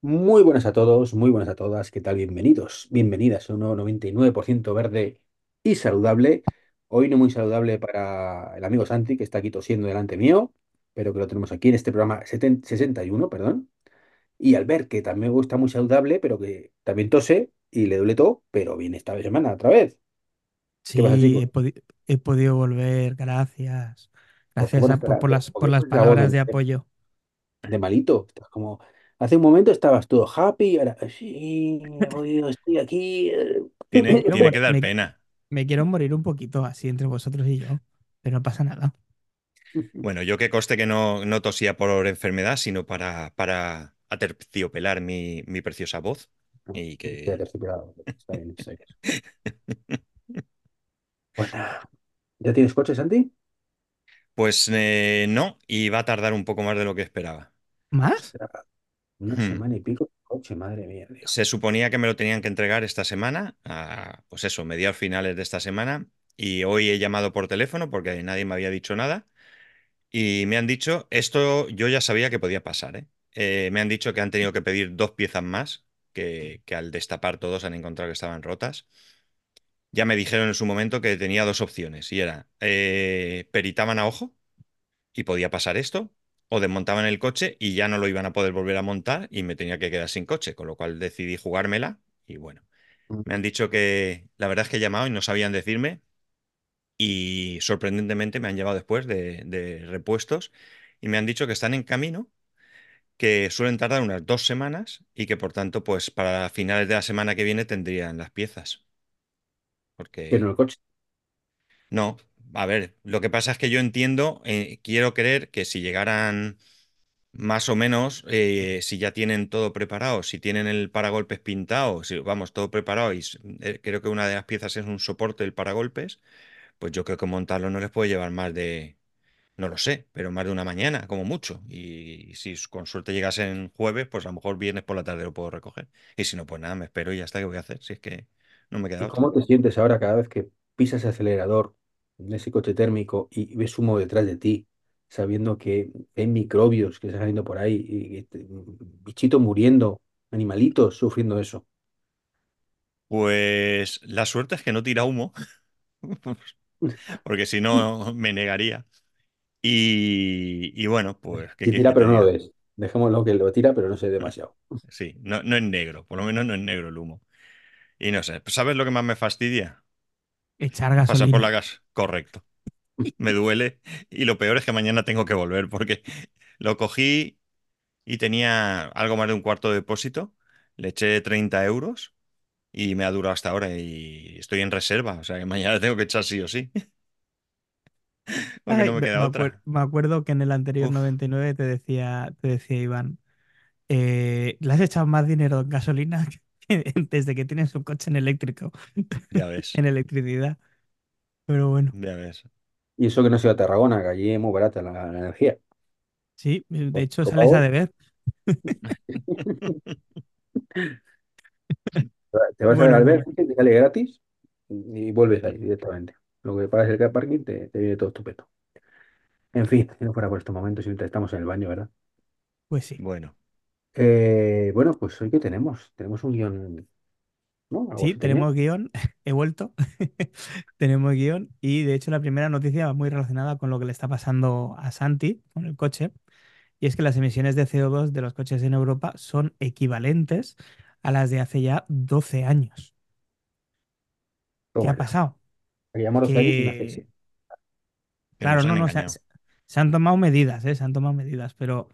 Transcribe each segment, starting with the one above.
Muy buenas a todos, muy buenas a todas. ¿Qué tal? Bienvenidos, bienvenidas a un nuevo 99% verde y saludable. Hoy no muy saludable para el amigo Santi, que está aquí tosiendo delante mío, pero que lo tenemos aquí en este programa 70 61, perdón. Y Albert, que también está muy saludable, pero que también tose y le duele todo, pero viene esta semana otra vez. ¿Qué pasa, Sí, he, podi- he podido volver, gracias. ¿Por qué Gracias a- por, por las, por las palabras de apoyo. de malito? Estás como, hace un momento estabas todo happy, y ahora, sí, estoy aquí. eh". Me Tiene, que dar me, pena. me quiero morir un poquito así entre vosotros y yo, pero no pasa nada. Bueno, yo que coste que no, no tosía por enfermedad, sino para, para aterciopelar mi, mi preciosa voz. Y que, aterciopelado. Está bien, está bien. Pues ¿ya tienes coche, Santi? pues eh, no, y va a tardar un poco más de lo que esperaba. ¿Más? Una Hmm. semana y pico de coche, madre mía, tío. Se suponía que me lo tenían que entregar esta semana, a, pues eso, mediados finales de esta semana, y hoy he llamado por teléfono porque nadie me había dicho nada. Y me han dicho, esto yo ya sabía que podía pasar, ¿eh? Eh, me han dicho que han tenido que pedir dos piezas más, que, que al destapar todos han encontrado que estaban rotas. Ya me dijeron en su momento que tenía dos opciones, y era, eh, peritaban a ojo, y podía pasar esto, o desmontaban el coche y ya no lo iban a poder volver a montar y me tenía que quedar sin coche, con lo cual decidí jugármela, y bueno, me han dicho que la verdad es que he llamado y no sabían decirme y sorprendentemente me han llevado después de, de repuestos y me han dicho que están en camino, que suelen tardar unas dos semanas y que por tanto, pues para finales de la semana que viene tendrían las piezas. Porque el coche. no, a ver, lo que pasa es que yo entiendo, eh, quiero creer que si llegaran más o menos, eh, si ya tienen todo preparado, si tienen el paragolpes pintado, si vamos, todo preparado y eh, creo que una de las piezas es un soporte del paragolpes, pues yo creo que montarlo no les puede llevar más de No lo sé, pero más de una mañana, como mucho. Y si con suerte llegasen jueves, pues a lo mejor viernes por la tarde lo puedo recoger. Y si no, pues nada, me espero y ya está, ¿qué voy a hacer? Si es que no me queda ¿Y otra. cómo te sientes ahora cada vez que pisas el acelerador en ese coche térmico y ves humo detrás de ti, sabiendo que hay microbios que están saliendo por ahí y, bichitos muriendo, animalitos sufriendo eso? Pues la suerte es que no tira humo, porque si no me negaría. Y, y bueno, pues, ¿qué Sí tira, pero no lo ves. Dejémoslo que lo tira, pero no sé demasiado. Sí, no, no es negro, por lo menos no es negro el humo. Y no sé, ¿sabes lo que más me fastidia? Echar Pasar por la gasolina. gas. Correcto. Me duele. Y lo peor es que mañana tengo que volver porque lo cogí. y tenía algo más de un cuarto de depósito. Le eché 30 euros y me ha durado hasta ahora y estoy en reserva. O sea que mañana tengo que echar sí o sí, porque Ay, no me queda me acuer- otra. me acuerdo que en el anterior Uf, 99 te decía, te decía Iván, eh, le has echado más dinero en gasolina desde que tienes un coche en eléctrico, ya ves, en electricidad. Pero bueno, ya ves. Y eso que no sea Tarragona, que allí es muy barata la, la energía. sí, de hecho sales a deber. te vas a ver Bueno, al bueno, ver, te sale gratis y vuelves ahí directamente. Lo que pagas el car parking te, te viene todo estupendo. En fin, si no fuera por estos momentos, mientras estamos en el baño, ¿verdad? pues sí. Bueno, Eh, bueno, pues hoy qué tenemos? Tenemos un guion, ¿no? Algo Sí, así tenía. tenemos guion, he vuelto, tenemos guion y de hecho la primera noticia va muy relacionada con lo que le está pasando a Santi con el coche y es que las emisiones de CO2 de los coches en Europa son equivalentes a las de hace ya 12 años. ¿Qué Toma ha ya. pasado? Aquí los y. Que, que claro, nos no, han no, se, engañado. se han tomado medidas, ¿eh? Se han tomado medidas, pero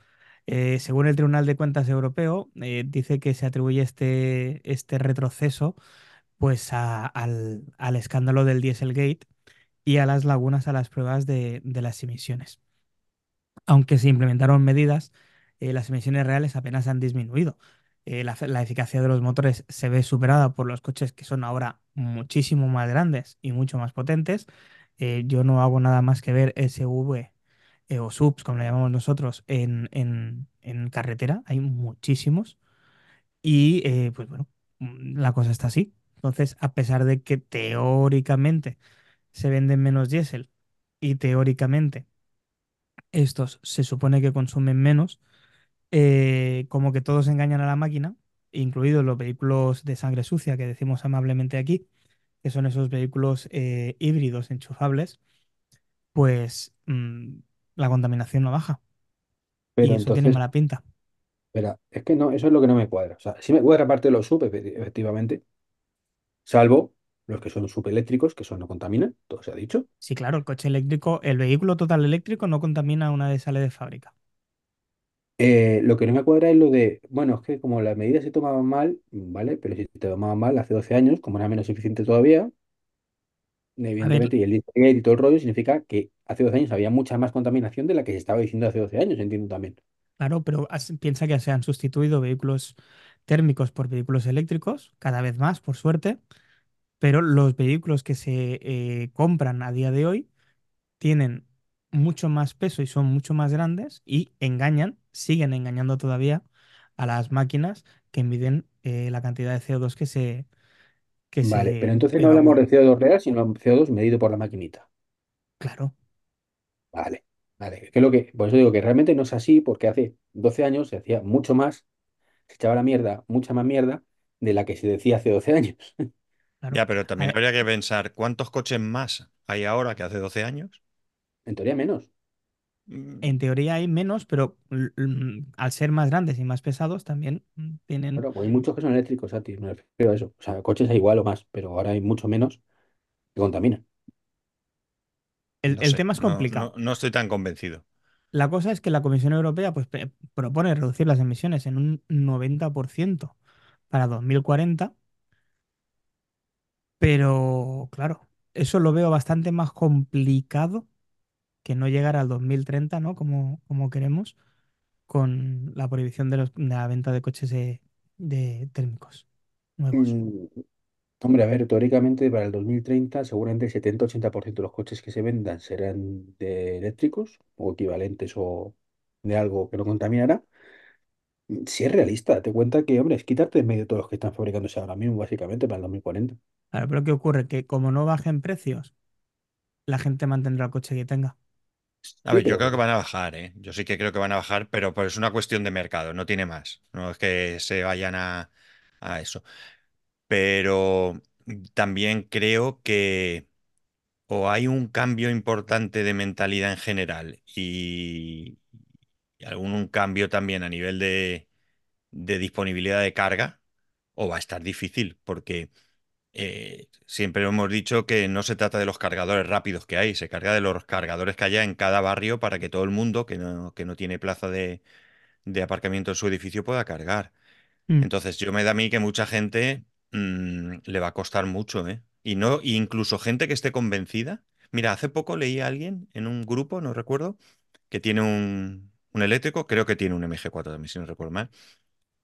eh, según el Tribunal de Cuentas Europeo, eh, dice que se atribuye este, este retroceso pues al, al escándalo del Dieselgate y a las lagunas a las pruebas de, de las emisiones. Aunque se implementaron medidas, eh, las emisiones reales apenas han disminuido. La, la eficacia de los motores se ve superada por los coches que son ahora muchísimo más grandes y mucho más potentes. Yo no hago nada más que ver SV eh, o subs, como le llamamos nosotros, en, en- en carretera. Hay muchísimos. Y eh, pues bueno, mm, la cosa está así. Entonces, a pesar de que teóricamente se venden menos diésel y teóricamente estos se supone que consumen menos, eh, como que todos engañan a la máquina, incluidos los vehículos de sangre sucia que decimos amablemente aquí, que son esos vehículos eh, híbridos enchufables, pues mm, la contaminación no baja y eso tiene entonces, mala pinta. espera, es que no, eso es lo que no me cuadra. O sea, sí me cuadra parte de los sub, efecti- efectivamente, salvo los que son subeléctricos, que son no contaminan, todo se ha dicho. Sí, claro, el coche eléctrico, el vehículo total eléctrico no contamina una vez sale de fábrica. Eh, lo que no me cuadra es lo de, bueno, es que como las medidas se tomaban mal, ¿vale? Pero si se tomaban mal hace 12 años, como era menos eficiente todavía, evidentemente, y el Dieselgate y todo el rollo significa que hace 12 años había mucha más contaminación de la que se estaba diciendo hace 12 años, entiendo también. claro, pero piensa que se han sustituido vehículos térmicos por vehículos eléctricos, cada vez más, por suerte, pero los vehículos que se eh, compran a día de hoy tienen mucho más peso y son mucho más grandes y engañan, siguen engañando todavía a las máquinas que miden eh, la cantidad de CO2 que se, que Vale, pero se entonces no hablamos de evapora. CO2 real, sino CO2 medido por la maquinita. Claro. Vale, vale. Que lo que, por eso digo que realmente no es así, porque hace 12 años se hacía mucho más, se echaba la mierda, mucha más mierda de la que se decía hace 12 años. Claro. Ya, pero A también ver, habría que pensar cuántos coches más hay ahora que hace 12 años. En teoría menos. Mm, en teoría hay menos, pero al ser más grandes y más pesados también mm, tienen... Claro, pues hay muchos que son eléctricos, Santi, me refiero a eso. O sea, coches hay igual o más, pero ahora hay mucho menos que contaminan. El, No el sé, tema es no, no, complicado. no estoy tan convencido. La cosa es que la Comisión Europea pues, propone reducir las emisiones en un 90% para 2040, pero claro, eso lo veo bastante más complicado que no llegar al 2030, ¿no? Como, como queremos, con la prohibición de, los- de la venta de coches de, de térmicos nuevos. Mm, hombre, a ver, teóricamente para el 2030 seguramente el 70-80% de los coches que se vendan serán de eléctricos o equivalentes o de algo que no contaminará. Si es realista, date cuenta que, hombre, es quitarte de medio todos los que están fabricándose ahora mismo, básicamente, para el 2040. Claro, pero ¿qué ocurre? Que como no bajen precios, la gente mantendrá el coche que tenga. A ver, yo creo que van a bajar, ¿eh? Yo sí que creo que van a bajar, pero pues es una cuestión de mercado, no tiene más. No es que se vayan a, a eso. Pero también creo que o hay un cambio importante de mentalidad en general y, y algún un cambio también a nivel de, de disponibilidad de carga, o va a estar difícil, porque eh, siempre hemos dicho que no se trata de los cargadores rápidos que hay, se carga de los cargadores que haya en cada barrio para que todo el mundo que no, que no tiene plaza de, de aparcamiento en su edificio pueda cargar. Mm. Entonces, yo me da a mí que mucha gente mm, le va a costar mucho, ¿eh? Y no, incluso gente que esté convencida. Mira, hace poco leí a alguien en un grupo, no recuerdo, que tiene un, un eléctrico, creo que tiene un MG4 también, si no recuerdo mal,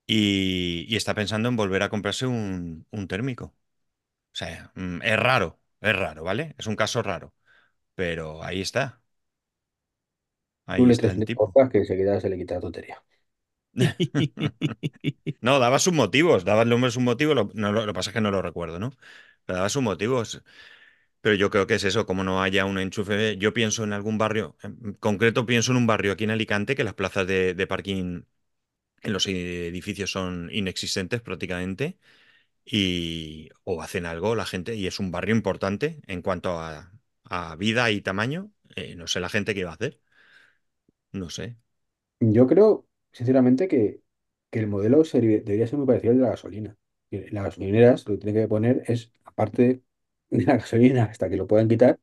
y, y está pensando en volver a comprarse un, un térmico. O sea, mm, es raro, es raro, ¿vale? Es un caso raro, pero ahí está, tú ahí le está el tipo. cosas que enseguida se le quita la tontería. No, daba sus motivos, daba el nombre sus motivos, lo, no, lo, lo que pasa es que no lo recuerdo, ¿no? Pero daba sus motivos. Pero yo creo que es eso, como no haya un enchufe. Yo pienso en algún barrio, en concreto pienso en un barrio aquí en Alicante, que las plazas de, de parking en los edificios son inexistentes prácticamente, y o hacen algo la gente, y es un barrio importante en cuanto a, a vida y tamaño. eh, no sé la gente qué va a hacer, no sé. Yo creo, sinceramente, que, que el modelo debería ser muy parecido al de la gasolina. Que Las gasolineras lo que tienen que poner es, aparte de la gasolina, hasta que lo puedan quitar,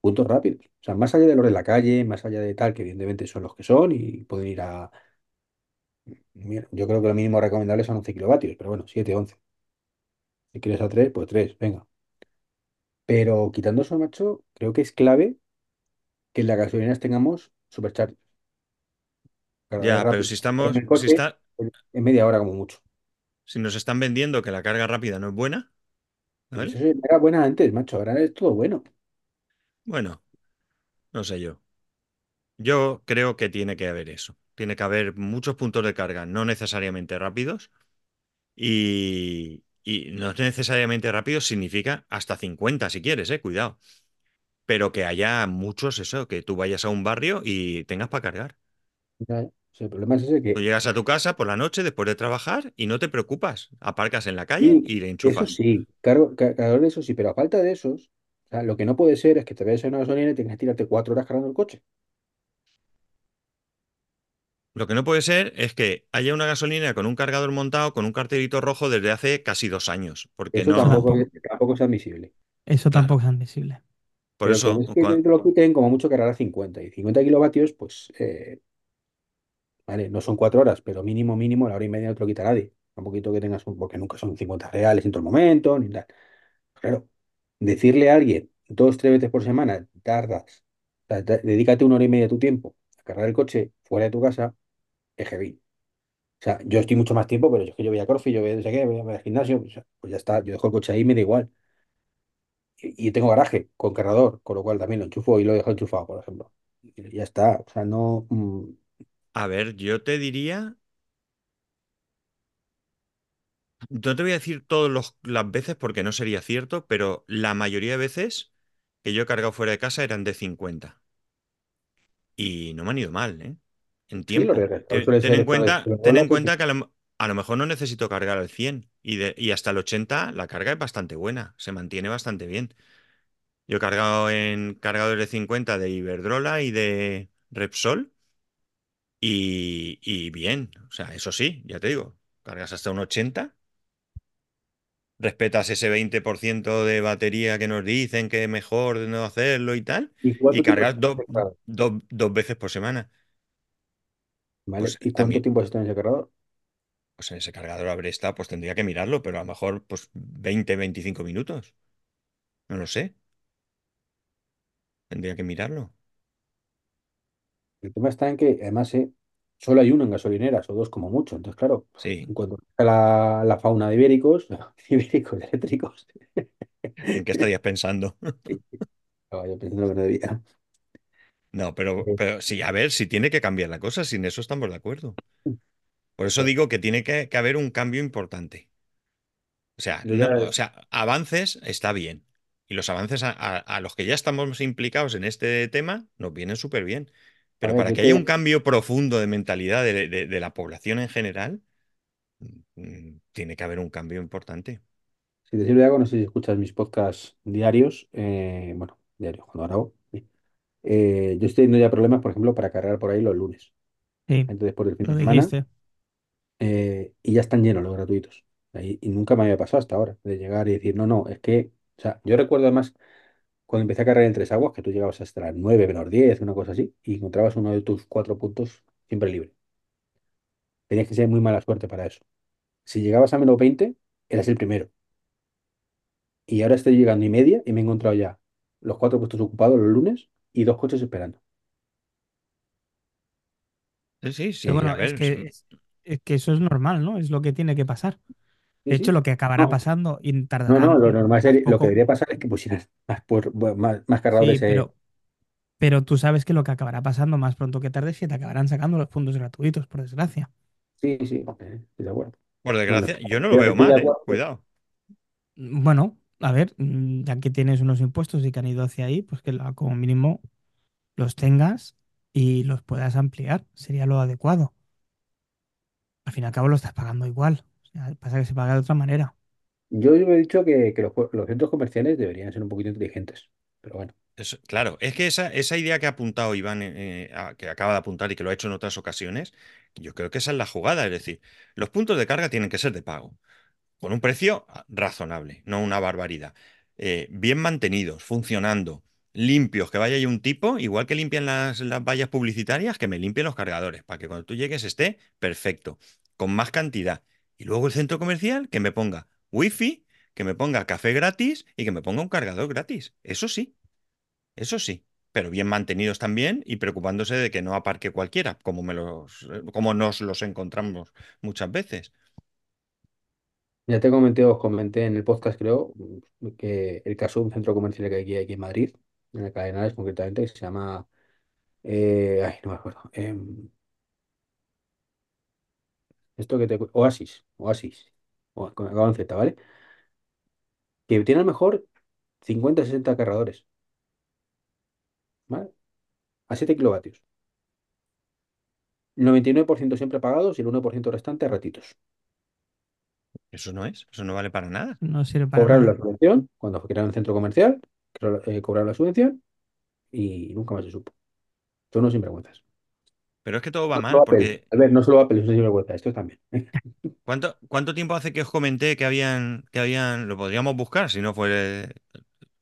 puntos rápidos. O sea, más allá de los de la calle, más allá de tal, que evidentemente son los que son y pueden ir a... yo creo que lo mínimo recomendable son 11 kilovatios, pero bueno, 7 once Si quieres a 3 pues 3 venga. Pero quitando eso, macho, creo que es clave que en las gasolineras tengamos supercharger, cargadores Ya, pero si. En estamos, el si coche, está, en en media hora como mucho. si nos están vendiendo que la carga rápida no es buena, Pero eso ¿vale? era buena antes, macho, ahora es todo bueno. Bueno, no sé yo. Yo creo que tiene que haber eso. Tiene que haber muchos puntos de carga, no necesariamente rápidos. Y, y no necesariamente rápidos significa hasta 50 si quieres, eh, cuidado. Pero que haya muchos, eso, que tú vayas a un barrio y tengas para cargar. Sea, el problema es ese Tú que, llegas a tu casa por la noche después de trabajar y no te preocupas. Aparcas en la calle y y le eso enchufas. sí, cargo, ca- cargador de eso sí, pero a falta de esos, o sea, lo que no puede ser es que te vayas a una gasolina y tengas que tirarte cuatro horas cargando el coche. Lo que no puede ser es que haya una gasolina con un cargador montado con un cartelito rojo desde hace casi dos años. Porque Eso no, tampoco, tampoco, es- tampoco es admisible. eso claro. tampoco es admisible. Por Pero eso, es que lo quiten, como mucho cargar a 50. Y 50 kilovatios, pues, eh, vale, no son cuatro horas, pero mínimo, mínimo, la hora y media no te lo quita nadie. Un poquito que tengas un, porque nunca son 50 reales en todo el momento, ni nada. Claro, decirle a alguien dos, tres veces por semana, tardas, o sea, dedícate una hora y media de tu tiempo a cargar el coche fuera de tu casa, es. O sea, yo estoy mucho más tiempo, pero es que yo voy a CrossFit, yo voy a no sé qué, voy al gimnasio, pues ya está, yo dejo el coche ahí me da igual. Y, tengo garaje con cargador, con lo cual también lo enchufo y lo dejo enchufado, por ejemplo. Ya está, o sea, no... mm, a ver, yo te diría, no te voy a decir todas las veces porque no sería cierto, pero la mayoría de veces que yo he cargado fuera de casa eran de 50. Y no me han ido mal, ¿eh? En tiempo. Ten, en cuenta, ten en cuenta que a lo, a lo mejor no necesito cargar al 100 y, de, y hasta el 80 la carga es bastante buena, se mantiene bastante bien. Yo he cargado en cargadores de 50 de Iberdrola y de Repsol y, y bien, o sea, eso sí, ya te digo, cargas hasta un 80, respetas ese 20% de batería que nos dicen que es mejor de no hacerlo y tal, ¿Y y cargas dos dos- dos veces por semana. ¿Vale? Pues ¿Y cuánto también, tiempo has estado en ese cargador? pues en ese cargador habré estado, pues tendría que mirarlo, pero a lo mejor pues 20, 25 minutos. No lo sé. Tendría que mirarlo. El tema está en que, además, eh, solo hay uno en gasolineras, o dos como mucho. Entonces, claro, Sí. en cuanto a la, la fauna de ibéricos, ibéricos eléctricos, ¿En qué estarías pensando? estaba yo pensando que no debía. No, pero, pero sí, a ver, si tiene que cambiar la cosa, sin eso estamos de acuerdo. Por eso digo que tiene que, que haber un cambio importante. O sea, no, o sea, avances está bien. Y los avances a, a- a los que ya estamos implicados en este tema nos vienen súper bien. Pero para que haya un cambio profundo de mentalidad de, de- de la población en general, mm, tiene que haber un cambio importante. si te sirve de algo, no sé si escuchas mis podcasts diarios, eh, bueno, diarios, cuando grabo. Eh, yo estoy teniendo ya problemas, por ejemplo, para cargar por ahí los lunes, Sí, antes después del fin lo de semana, dijiste. eh, y ya están llenos los gratuitos. Y, y nunca me había pasado hasta ahora, de llegar y decir, no, no, es que, o sea, yo recuerdo además cuando empecé a cargar en Tres Aguas, que tú llegabas hasta las 9 menos 10 una cosa así, y encontrabas uno de tus cuatro puntos siempre libre. Tenías que ser muy mala suerte para eso. Si llegabas a menos 20 eras el primero. Y ahora estoy llegando y media y me he encontrado ya los cuatro puestos ocupados los lunes y dos coches esperando. Sí, sí, bueno, es que, es, es que eso es normal, ¿no? Es lo que tiene que pasar. Sí, De hecho, sí. lo que acabará No, pasando y no, tardará no, lo m- normal sería, lo que debería pasar es que pusieran más, por- más, más Sí, cargadores. eh. pero, pero tú sabes que lo que acabará pasando más pronto que tarde es que te acabarán sacando los puntos gratuitos, por desgracia. Sí, sí, estoy de acuerdo. Por Bueno, desgracia, yo no lo veo de mal, ¿eh? Cuidado. Bueno, a ver, mm, ya que tienes unos impuestos y que han ido hacia ahí, pues que como mínimo los tengas y los puedas ampliar. Sería lo adecuado. Al fin y al cabo lo estás pagando igual. O sea, pasa que se paga de otra manera. Yo, yo he dicho que, que los, los centros comerciales deberían ser un poquito inteligentes. Pero bueno, Eso- claro, es que esa, esa idea que ha apuntado Iván, eh, eh, a- que acaba de apuntar y que lo ha hecho en otras ocasiones, yo creo que esa es la jugada. Es decir, los puntos de carga tienen que ser de pago. Con un precio razonable, no una barbaridad. Eh, bien mantenidos, funcionando, limpios, que vaya ahí un tipo, igual que limpian las, las vallas publicitarias, que me limpien los cargadores, para que cuando tú llegues esté perfecto, con más cantidad. Y luego el centro comercial que me ponga wifi, que me ponga café gratis y que me ponga un cargador gratis. Eso sí, eso sí. Pero bien mantenidos también y preocupándose de que no aparque cualquiera, como, me los, como nos los encontramos muchas veces. Ya te comenté, os comenté en el podcast, creo, que el caso de un centro comercial que hay aquí, aquí en Madrid, en el Cadenares concretamente, que se llama, eh, ay, no me acuerdo, em, esto que te, Oasis, Oasis, o, con acabo en Z, ¿vale? Que tiene a lo mejor 50 60 cargadores, ¿vale? A 7 kilovatios. El 99% siempre pagados y el 1% restante ratitos. Eso no es, eso no vale para nada. No sirve para Cobraron la subvención cuando crearon el centro comercial, eh, cobraron la subvención y nunca más se supo. Son unos sinvergüenzas. Pero es que todo va No mal, solo Apple. porque A ver, no solo Apple es un sinvergüenza, esto también. ¿cuánto, cuánto tiempo hace que os comenté que habían, que habían, lo podríamos buscar si no fue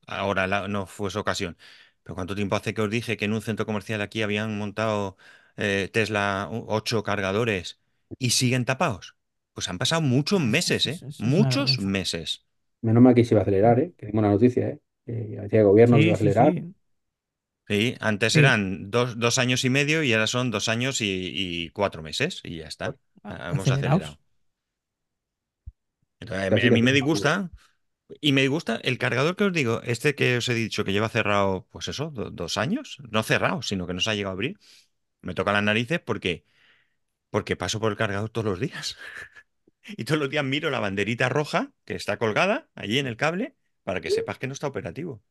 ahora la- no fuese ocasión. Pero ¿cuánto tiempo hace que os dije que en un centro comercial aquí habían montado eh, Tesla u- ocho cargadores y siguen tapados? Pues han pasado muchos Eso, meses, ¿eh? una Muchos vergüenza. Menos meses. mal que se iba a acelerar, ¿eh? Que tengo una noticia, ¿eh? Que el gobierno que iba Sí, a sí, acelerar. sí. Sí, antes Sí. eran dos, dos años y medio y ahora son dos años y, y cuatro meses y ya está. A- Ah, Hemos acelerado. Entonces, a mí, a mí me disgusta. Y me disgusta el cargador que os digo, este que os he dicho que lleva cerrado, pues eso, do- dos años. No cerrado, sino que no se ha llegado a abrir. Me toca las narices porque, porque paso por el cargador todos los días. Y todos los días miro la banderita roja que está colgada allí en el cable para que sepas que no está operativo.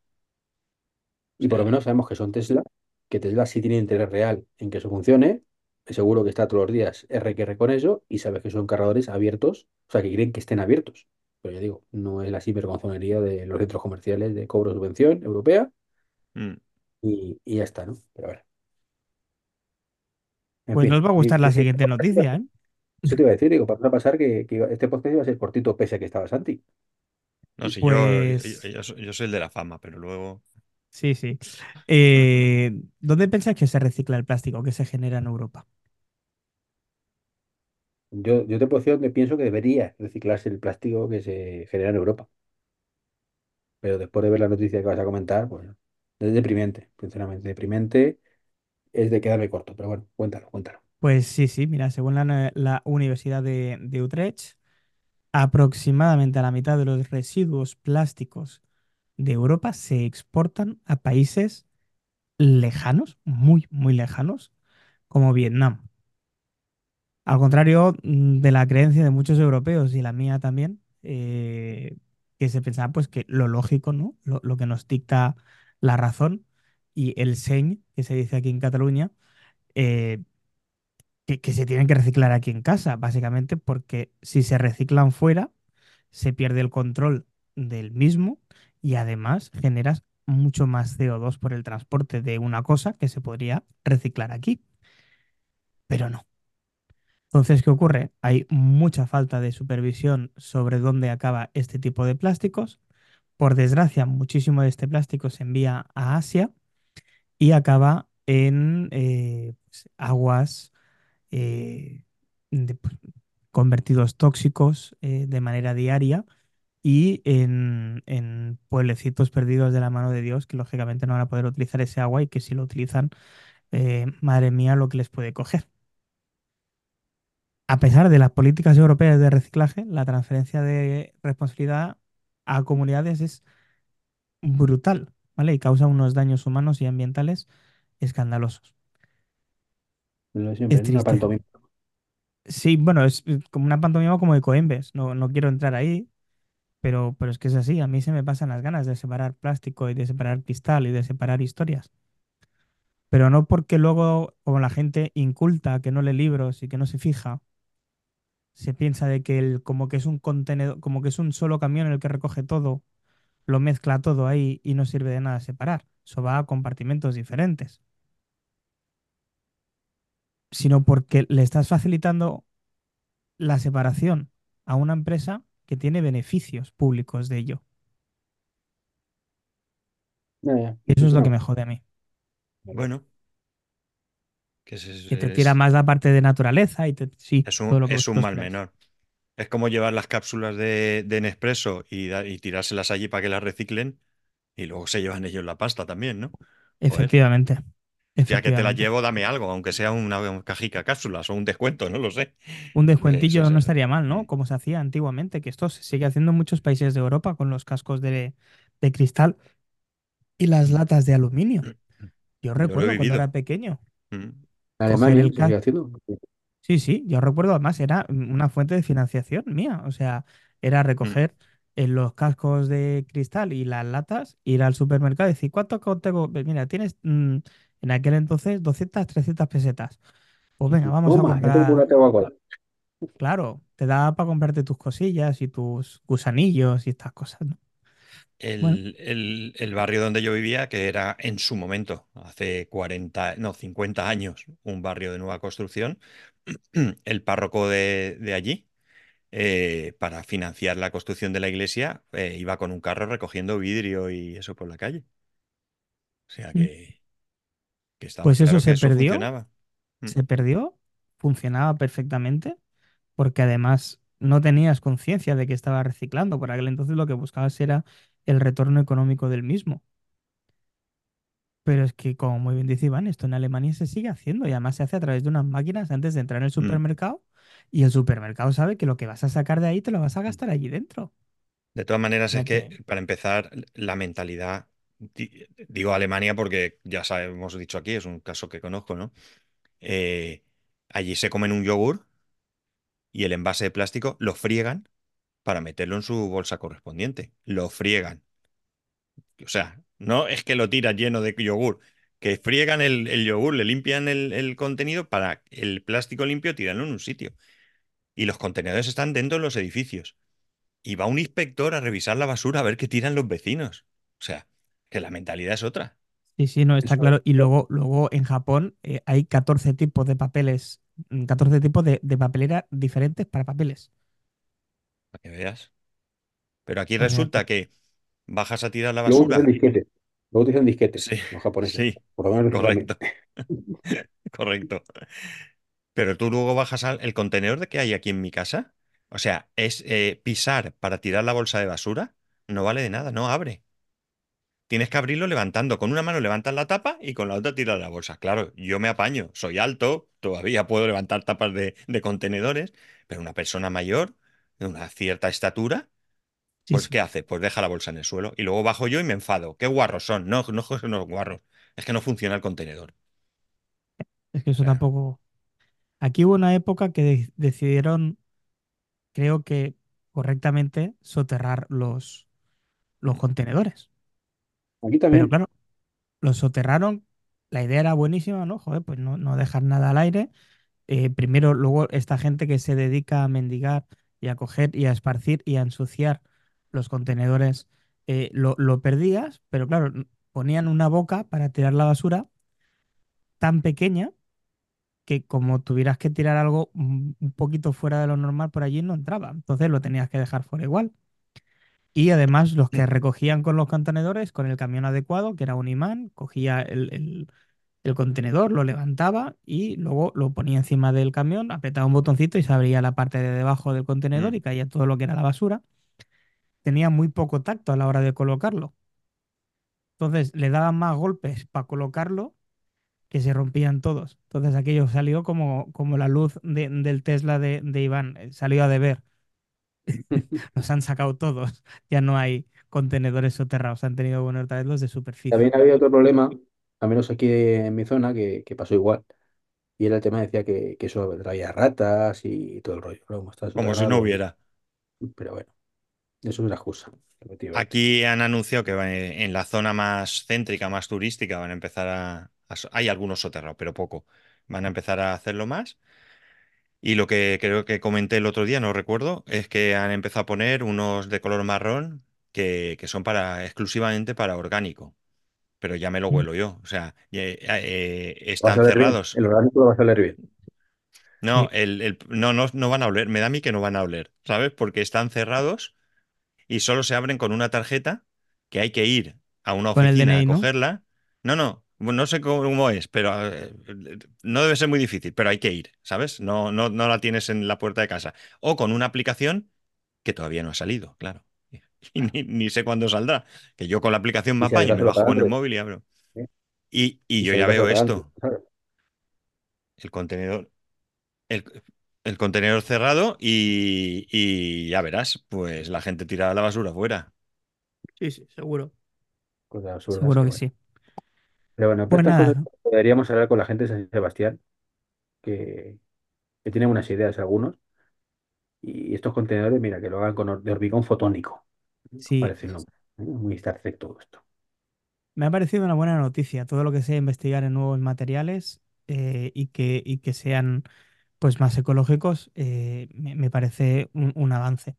Y por lo menos sabemos que son Tesla, que Tesla sí tiene interés real en que eso funcione. Seguro que está todos los días R que R con eso y sabes que son cargadores abiertos, o sea, que quieren que estén abiertos. Pero ya digo, no es la cibergonzonería de los centros comerciales de cobro de subvención europea mm, y, y ya está, ¿no? Pero a ver, en Pues nos va a gustar la siguiente noticia, ¿eh? Eso te iba a decir, digo, vamos a pasar que, que iba- este podcast iba a ser cortito pese a que estaba Santi. no sé, yo, yo, Pues yo soy yo soy el de la fama, pero luego. sí, sí. Eh, ¿dónde pensáis que se recicla el plástico que se genera en Europa? Yo, yo te puedo decir donde pienso que debería reciclarse el plástico que se genera en Europa. Pero después de ver la noticia que vas a comentar, pues es deprimente, sinceramente. Deprimente es de quedarme corto, pero bueno, cuéntalo, cuéntalo. Pues sí, sí, mira, según la, Universidad de, Utrecht, aproximadamente a la mitad de los residuos plásticos de Europa se exportan a países lejanos, muy, muy lejanos, como Vietnam. Al contrario mm, de la creencia de muchos europeos y la mía también, eh, que se pensaba pues que lo lógico, ¿no? Lo, lo que nos dicta la razón y el seny, que se dice aquí en Cataluña, eh, que, se tienen que reciclar aquí en casa, básicamente porque si se reciclan fuera, se pierde el control del mismo y además generas mucho más CO2 por el transporte de una cosa que se podría reciclar aquí, pero no. Entonces, ¿qué ocurre? Hay mucha falta de supervisión sobre dónde acaba este tipo de plásticos. Por desgracia, muchísimo de este plástico se envía a Asia y acaba en eh, pues, aguas eh, pues, convertidos tóxicos eh, de manera diaria y en, en pueblecitos perdidos de la mano de Dios que lógicamente no van a poder utilizar ese agua y que si lo utilizan, eh, madre mía, lo que les puede coger. A pesar de las políticas europeas de reciclaje, la transferencia de responsabilidad a comunidades es brutal, ¿vale? Y causa unos daños humanos y ambientales escandalosos. Lo de siempre, Es. Una triste. pantomima. Sí, bueno, es eh, como una pantomima como de Coembes. No, no quiero entrar ahí, pero, pero es que es así. A mí se me pasan las ganas de separar plástico y de separar cristal y de separar historias. Pero no porque luego, como la gente inculta, que no lee libros y que no se fija, se piensa de que el, como que es un contenedor, como que es un solo camión el que recoge todo, lo mezcla todo ahí y no sirve de nada separar. Eso va a compartimentos diferentes. Sino porque le estás facilitando la separación a una empresa que tiene beneficios públicos de ello. Y eso es lo que me jode a mí. Bueno, que es, es- Que te tira más la parte de naturaleza y te, sí, es todo un, lo que es un mal menor. Es como llevar las cápsulas de, de Nespresso y, da- y tirárselas allí para que las reciclen y luego se llevan ellos la pasta también, ¿no? Joder, Efectivamente, ya que te efectivamente. llevo, dame algo, aunque sea una cajica cápsulas o un descuento, no lo sé. Un Pues descuentillo eso no es- estaría mal, ¿no? Como se hacía antiguamente, que esto se sigue haciendo en muchos países de Europa con los cascos de, de cristal y las latas de aluminio. Yo recuerdo cuando era pequeño, Mm, Alemania el. Sí, sí, yo recuerdo además, era una fuente de financiación mía. O sea, era mm. recoger eh, los cascos de cristal y las latas, ir al supermercado y decir, ¿cuánto tengo? Mira, tienes mm, en aquel entonces 200, 300 pesetas. Pues venga, vamos a Toma, comprar. una Coca-Cola. Claro, te da para comprarte tus cosillas y tus gusanillos y estas cosas, ¿no? Bueno, El, el- el barrio donde yo vivía, que era en su momento, hace 40, no, 50 años, un barrio de nueva construcción, el párroco de, de allí, eh, para financiar la construcción de la iglesia, eh, iba con un carro recogiendo vidrio y eso por la calle. O sea mm, que, que estaba pues eso claro se eso perdió, funcionaba. Mm, se perdió, funcionaba perfectamente, porque además no tenías conciencia de que estaba reciclando. Por aquel entonces lo que buscabas era el retorno económico del mismo. Pero es que, como muy bien dice Iván, esto en Alemania se sigue haciendo y además se hace a través de unas máquinas antes de entrar en el mm. supermercado y el supermercado sabe que lo que vas a sacar de ahí te lo vas a mm. gastar allí dentro. De todas maneras, es que, para empezar, la mentalidad, digo Alemania porque ya sabemos, hemos dicho aquí, es un caso que conozco, ¿no? Eh, allí se comen un yogur y el envase de plástico lo friegan para meterlo en su bolsa correspondiente. Lo friegan. O sea, no es que lo tiran lleno de yogur, que friegan el, yogur, le limpian el, el contenido para el plástico limpio tirarlo en un sitio. Y los contenedores están dentro de los edificios. Y va un inspector a revisar la basura a ver qué tiran los vecinos. O sea, que la mentalidad es otra. sí, sí, no, está Eso, claro. Y luego, luego en Japón eh, hay 14 tipos de papeles, mm, 14 tipos de, de papelera diferentes para papeles. Para que veas. Pero aquí resulta que bajas a tirar la Luego utilizan basura. disquetes. Luego utilizan disquetes, Sí, los japoneses. sí, Por lo menos correcto, correcto. Pero tú luego bajas al el contenedor de que hay aquí en mi casa. O sea, es eh, pisar para tirar la bolsa de basura. No vale de nada, no abre. Tienes que abrirlo levantando. Con una mano levantas la tapa y con la otra tiras la bolsa. Claro, yo me apaño. Soy alto, todavía puedo levantar tapas de, de contenedores, pero una persona mayor, de una cierta estatura, pues sí. ¿qué hace? Pues deja la bolsa en el suelo. Y luego bajo yo y me enfado. ¿Qué guarros son? No, no, son los guarros. Es que no funciona el contenedor. Es que eso tampoco. Aquí hubo una época que de- decidieron, creo que correctamente, soterrar los, los contenedores. Aquí Pero también. claro, los soterraron. La idea era buenísima, ¿no? Joder, pues no, no dejar nada al aire. Eh, primero, luego, esta gente que se dedica a mendigar y a coger y a esparcir y a ensuciar los contenedores, eh, lo, lo perdías, pero claro, ponían una boca para tirar la basura tan pequeña que como tuvieras que tirar algo un poquito fuera de lo normal por allí no entraba. Entonces lo tenías que dejar fuera igual. Y además los que recogían con los contenedores, con el camión adecuado, que era un imán, cogía el, el- el contenedor, lo levantaba y luego lo ponía encima del camión, apretaba un botoncito y se abría la parte de debajo del contenedor mm, y caía todo lo que era la basura. Tenía muy poco tacto a la hora de colocarlo. Entonces le daban más golpes para colocarlo que se rompían todos. Entonces aquello salió como, como la luz de- del Tesla de, de Iván, eh, salió a deber. Los han sacado todos. Ya no hay contenedores soterrados. Han tenido, bueno, otra vez los de superficie. También había otro problema, al menos aquí en mi zona, que, que pasó igual. Y era el tema, decía que, que eso traía ratas y todo el rollo. Pero como está como si no hubiera. pero bueno, eso es una excusa. Aquí han anunciado que va- en la zona más céntrica, más turística, van a empezar a, a Hay algunos soterrados, pero poco. Van a empezar a hacerlo más. Y lo que creo que comenté el otro día, no recuerdo, es que han empezado a poner unos de color marrón que, que son para exclusivamente para orgánico. Pero ya me lo Mm. huelo yo. O sea, eh, eh, a están bien, cerrados. el orgánico va a salir bien. No, el, el- no, no, no van a oler. Me da a mí que no van a oler, ¿sabes? Porque están cerrados y solo se abren con una tarjeta que hay que ir a una oficina a DNI, ¿no? cogerla. No, no, no sé cómo es, pero eh, no debe ser muy difícil, pero hay que ir, ¿sabes? No, no, no la tienes en la puerta de casa. O con una aplicación que todavía no ha salido, claro. Y ni, ni sé cuándo saldrá. Que yo con la aplicación me Y me bajo en el móvil y abro. Y, y Y yo ya veo antes, esto, el contenedor, el, el contenedor cerrado y, y ya verás, pues la gente tirada la basura afuera. Sí, sí, seguro. Absurdas Seguro que sí. Pero bueno, Pues estas cosas nada, deberíamos hablar con la gente de San Sebastián, que, que tiene unas ideas algunos. Y estos contenedores, mira, que lo hagan con de hormigón fotónico. sí, Parece el nombre. ¿eh? Muy Star Trek todo esto. me ha parecido una buena noticia. Todo lo que sea investigar en nuevos materiales eh, y que, y que sean pues más ecológicos, eh, me, me parece un, un avance.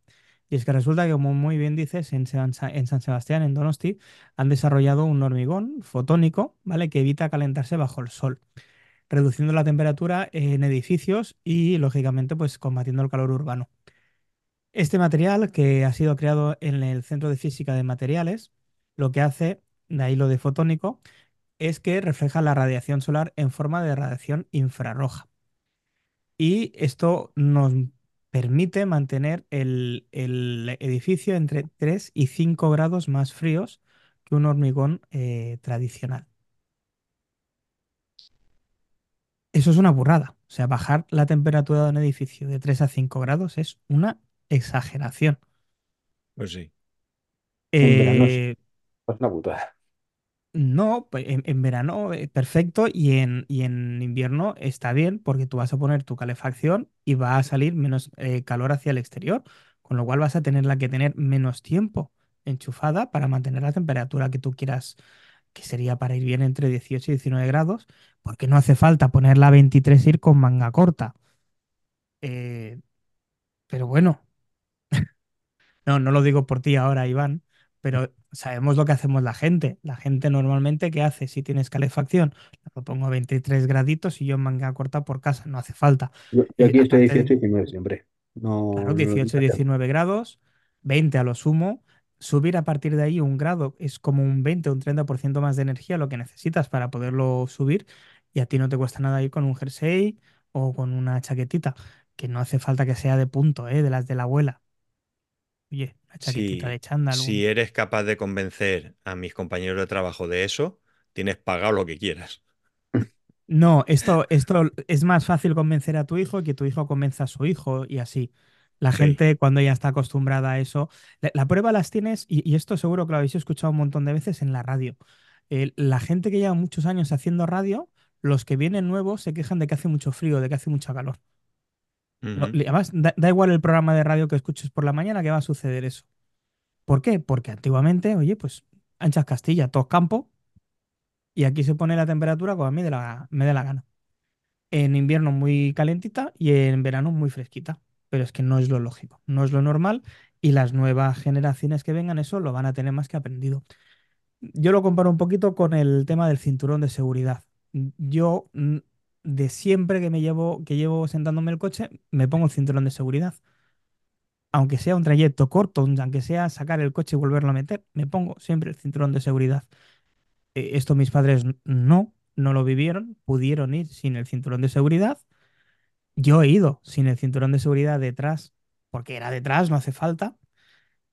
Y es que resulta que, como muy bien dices, en San, Sebastián, en Donosti, han desarrollado un hormigón fotónico, ¿vale? Que evita calentarse bajo el sol, reduciendo la temperatura en edificios y, lógicamente, pues combatiendo el calor urbano. Este material, que ha sido creado en el Centro de Física de Materiales, lo que hace, de ahí lo de fotónico, es que refleja la radiación solar en forma de radiación infrarroja. Y esto nos permite mantener el, el edificio entre 3 y 5 grados más fríos que un hormigón eh, tradicional. Eso es una burrada. O sea, bajar la temperatura de un edificio de 3 a 5 grados es una exageración. Pues sí. Eh, es una putada. No, pues en, en verano eh, perfecto y en, y en invierno está bien porque tú vas a poner tu calefacción y va a salir menos eh, calor hacia el exterior, con lo cual vas a tenerla que tener menos tiempo enchufada para mantener la temperatura que tú quieras, que sería para ir bien entre 18 y 19 grados, porque no hace falta ponerla a 23 e ir con manga corta. Eh, pero bueno. No, no lo digo por ti ahora, Iván, pero sabemos lo que hacemos la gente. La gente normalmente, ¿qué hace? Si tienes calefacción, lo pongo a 23 graditos y yo en manga corta por casa, no hace falta. Yo, yo aquí estoy aparte 18 de, y 19 siempre. claro, No, no, no 18, exagero. 19 grados, 20 a lo sumo. Subir a partir de ahí un grado es como un 20 o un 30% más de energía lo que necesitas para poderlo subir y a ti no te cuesta nada ir con un jersey o con una chaquetita, que no hace falta que sea de punto, ¿eh? De las de la abuela. Oye, una chaquetita Si, de chándal, si eres capaz de convencer a mis compañeros de trabajo de eso, tienes pagado lo que quieras. No, esto, esto es más fácil convencer a tu hijo que tu hijo convenza a su hijo y así. La Sí. gente cuando ya está acostumbrada a eso, la, la prueba las tienes y, y esto seguro que lo habéis escuchado un montón de veces en la radio. Eh, la gente que lleva muchos años haciendo radio, los que vienen nuevos se quejan de que hace mucho frío, de que hace mucho calor. Además, da, igual el programa de radio que escuches por la mañana que va a suceder eso. ¿Por qué? Porque antiguamente, oye, pues anchas Castilla, todo campo, y aquí se pone la temperatura como a mí la, me dé la gana. en invierno muy calentita y en verano muy fresquita. Pero es que no es lo lógico, no es lo normal y las nuevas generaciones que vengan eso lo van a tener más que aprendido. Yo lo comparo un poquito con el tema del cinturón de seguridad. Yo mm, de siempre que me llevo que llevo sentándome en el coche, me pongo el cinturón de seguridad. Aunque sea un trayecto corto, aunque sea sacar el coche y volverlo a meter, me pongo siempre el cinturón de seguridad. Eh, Esto mis padres no, no lo vivieron, pudieron ir sin el cinturón de seguridad Yo he ido sin el cinturón de seguridad detrás, porque era detrás, no hace falta.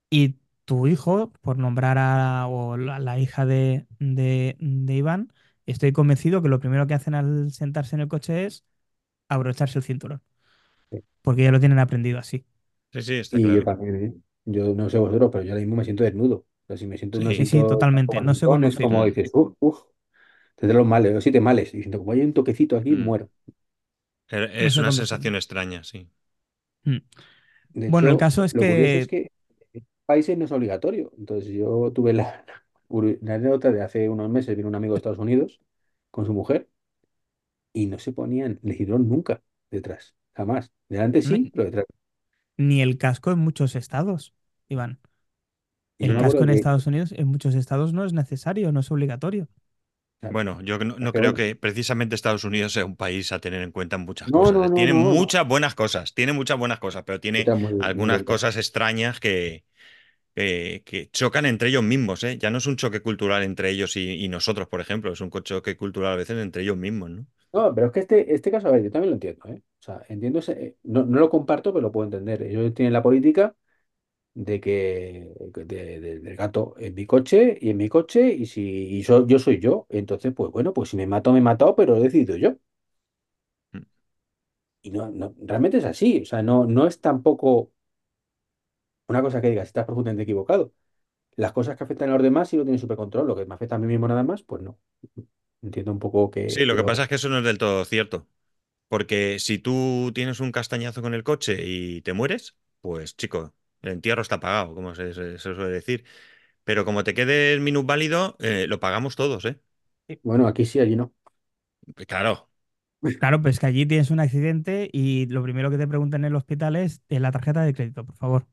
Y tu hijo, por nombrar a o la, hija de, de Iván, estoy convencido que lo primero que hacen al sentarse en el coche es abrocharse el cinturón, porque ya lo tienen aprendido así. Sí, sí, está Y yo claro. también, ¿eh? Yo no sé vosotros, pero yo ahora mismo me siento desnudo. O sea, si me siento, no Sí. Sí, sí, siento totalmente. No sé conducir. como dices, uff, uff, tendré los males, los siete males. Y siento, como hay un toquecito aquí, Mm. muero. Er- No Es sé una sensación extraña, sí. Mm. De Bueno, el caso es lo curioso es que que en países no es obligatorio. Entonces, yo tuve la, la anécdota de hace unos meses, vino un amigo de Estados Unidos con su mujer y no se ponían el cinturón nunca detrás, jamás. Delante sí, ni, pero detrás. ni el casco en muchos estados, Iván. Y El casco en que, Estados Unidos en muchos estados no es necesario, no es obligatorio. Bueno, yo no, creo que precisamente Estados Unidos sea un país a tener en cuenta en muchas no, cosas. no, no, Tiene no, no. muchas buenas cosas, tiene muchas buenas cosas, pero tiene algunas cosas extrañas que, que, que chocan entre ellos mismos, ¿eh? Ya no es un choque cultural entre ellos y, y nosotros, por ejemplo, es un choque cultural a veces entre ellos mismos, ¿no? No, pero es que este, este caso, a ver, yo también lo entiendo, ¿eh? O sea, entiendo ese, eh, no, no lo comparto, pero lo puedo entender. Ellos tienen la política de que de- de- del gato en mi coche y en mi coche, y si y so- yo soy yo, entonces, pues bueno, pues si me mato, me he matado, pero lo he decidido yo. Mm. Y no, no, realmente es así. O sea, no, no es tampoco una cosa que digas, estás profundamente equivocado. Las cosas que afectan a los demás sí lo tienen súper control. Lo que me afecta a mí mismo nada más, pues no. Entiendo un poco Sí, que, lo que pasa es que eso no es del todo cierto, porque si tú tienes un castañazo con el coche y te mueres, pues chico, el entierro está pagado, como se, se- se suele decir. Pero como te quede el minusválido, eh, lo pagamos todos, ¿eh? Bueno, aquí sí, allí no. Claro. Claro, pues que allí tienes un accidente y lo primero que te preguntan en el hospital es la tarjeta de crédito, por favor.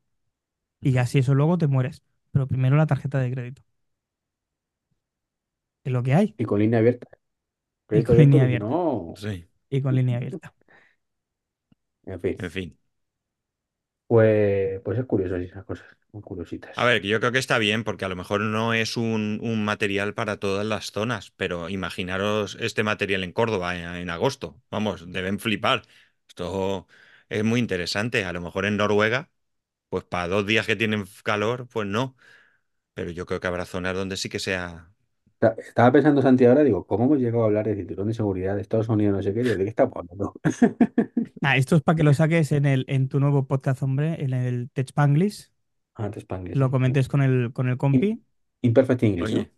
Y así eso luego te mueres. Pero primero la tarjeta de crédito. Es lo que hay. Y con línea abierta. Y con línea si abierta. no. Sí, Y con línea abierta. En fin. en fin. Pues, pues es curioso esas cosas. Muy A curiositas. ver, yo creo que está bien porque a lo mejor no es un, un material para todas las zonas, pero imaginaros este material en Córdoba en, en agosto. Vamos, deben flipar. Esto es muy interesante. A lo mejor en Noruega, pues para dos días que tienen calor, pues no. Pero yo creo que habrá zonas donde sí que sea. Ta- Estaba pensando, Santi, ahora, digo, ¿cómo hemos llegado a hablar de cinturón de seguridad de Estados Unidos, no sé qué? Digo, ¿de qué estamos hablando? Ah, esto es para que lo saques en el, en tu nuevo podcast, hombre, en el Tech Spanglish. Antes Spanglish, Lo sí. comentes con el, con el compi. Imperfect English, ¿no?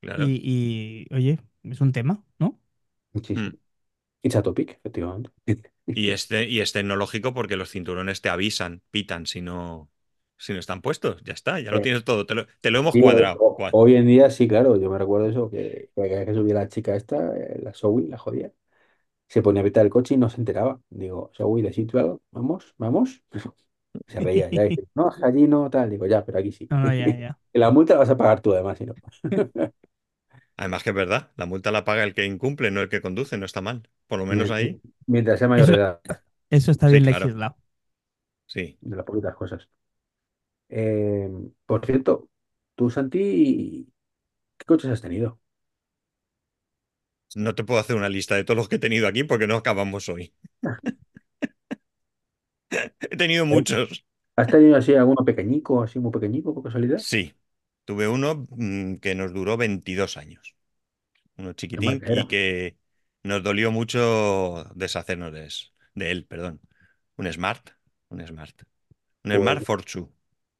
Claro. Y, y, oye, es un tema, ¿no? Sí, Mm. It's a topic, efectivamente. Y este, y es tecnológico porque los cinturones te avisan, pitan si no, si no están puestos. Ya está, ya lo tienes todo. Te lo, te lo hemos sí, cuadrado. o- hoy en día sí, claro, yo me recuerdo eso, que que cada vez que subía la chica esta, eh, la Zoe, la jodía, se ponía a pitar el coche y no se enteraba. Digo, Zoe, ¿de sitio algo? ¿Vamos? ¿Vamos? Se reía, ya dice, no, allí no, tal. Digo, ya, pero aquí sí. Y la multa la vas a pagar tú, además, si no. Además que es verdad, la multa la paga el que incumple, no el que conduce, no está mal. Por lo menos Mien- ahí. Mientras sea mayor Eso, de edad, eso está Sí, bien claro. legislado. Sí. de las poquitas cosas. Eh, por cierto, tú, Santi, ¿qué coches has tenido? No te puedo hacer una lista de todos los que he tenido aquí porque no acabamos hoy. He tenido muchos. ¿Has tenido así alguno pequeñico, así muy pequeñico, por casualidad? Sí. Tuve uno mm, que nos duró 22 años. Uno ¿Qué chiquitín y que nos dolió mucho deshacernos de, de él, perdón. Un Smart. Un Smart. Un Pues, Smart Fortwo.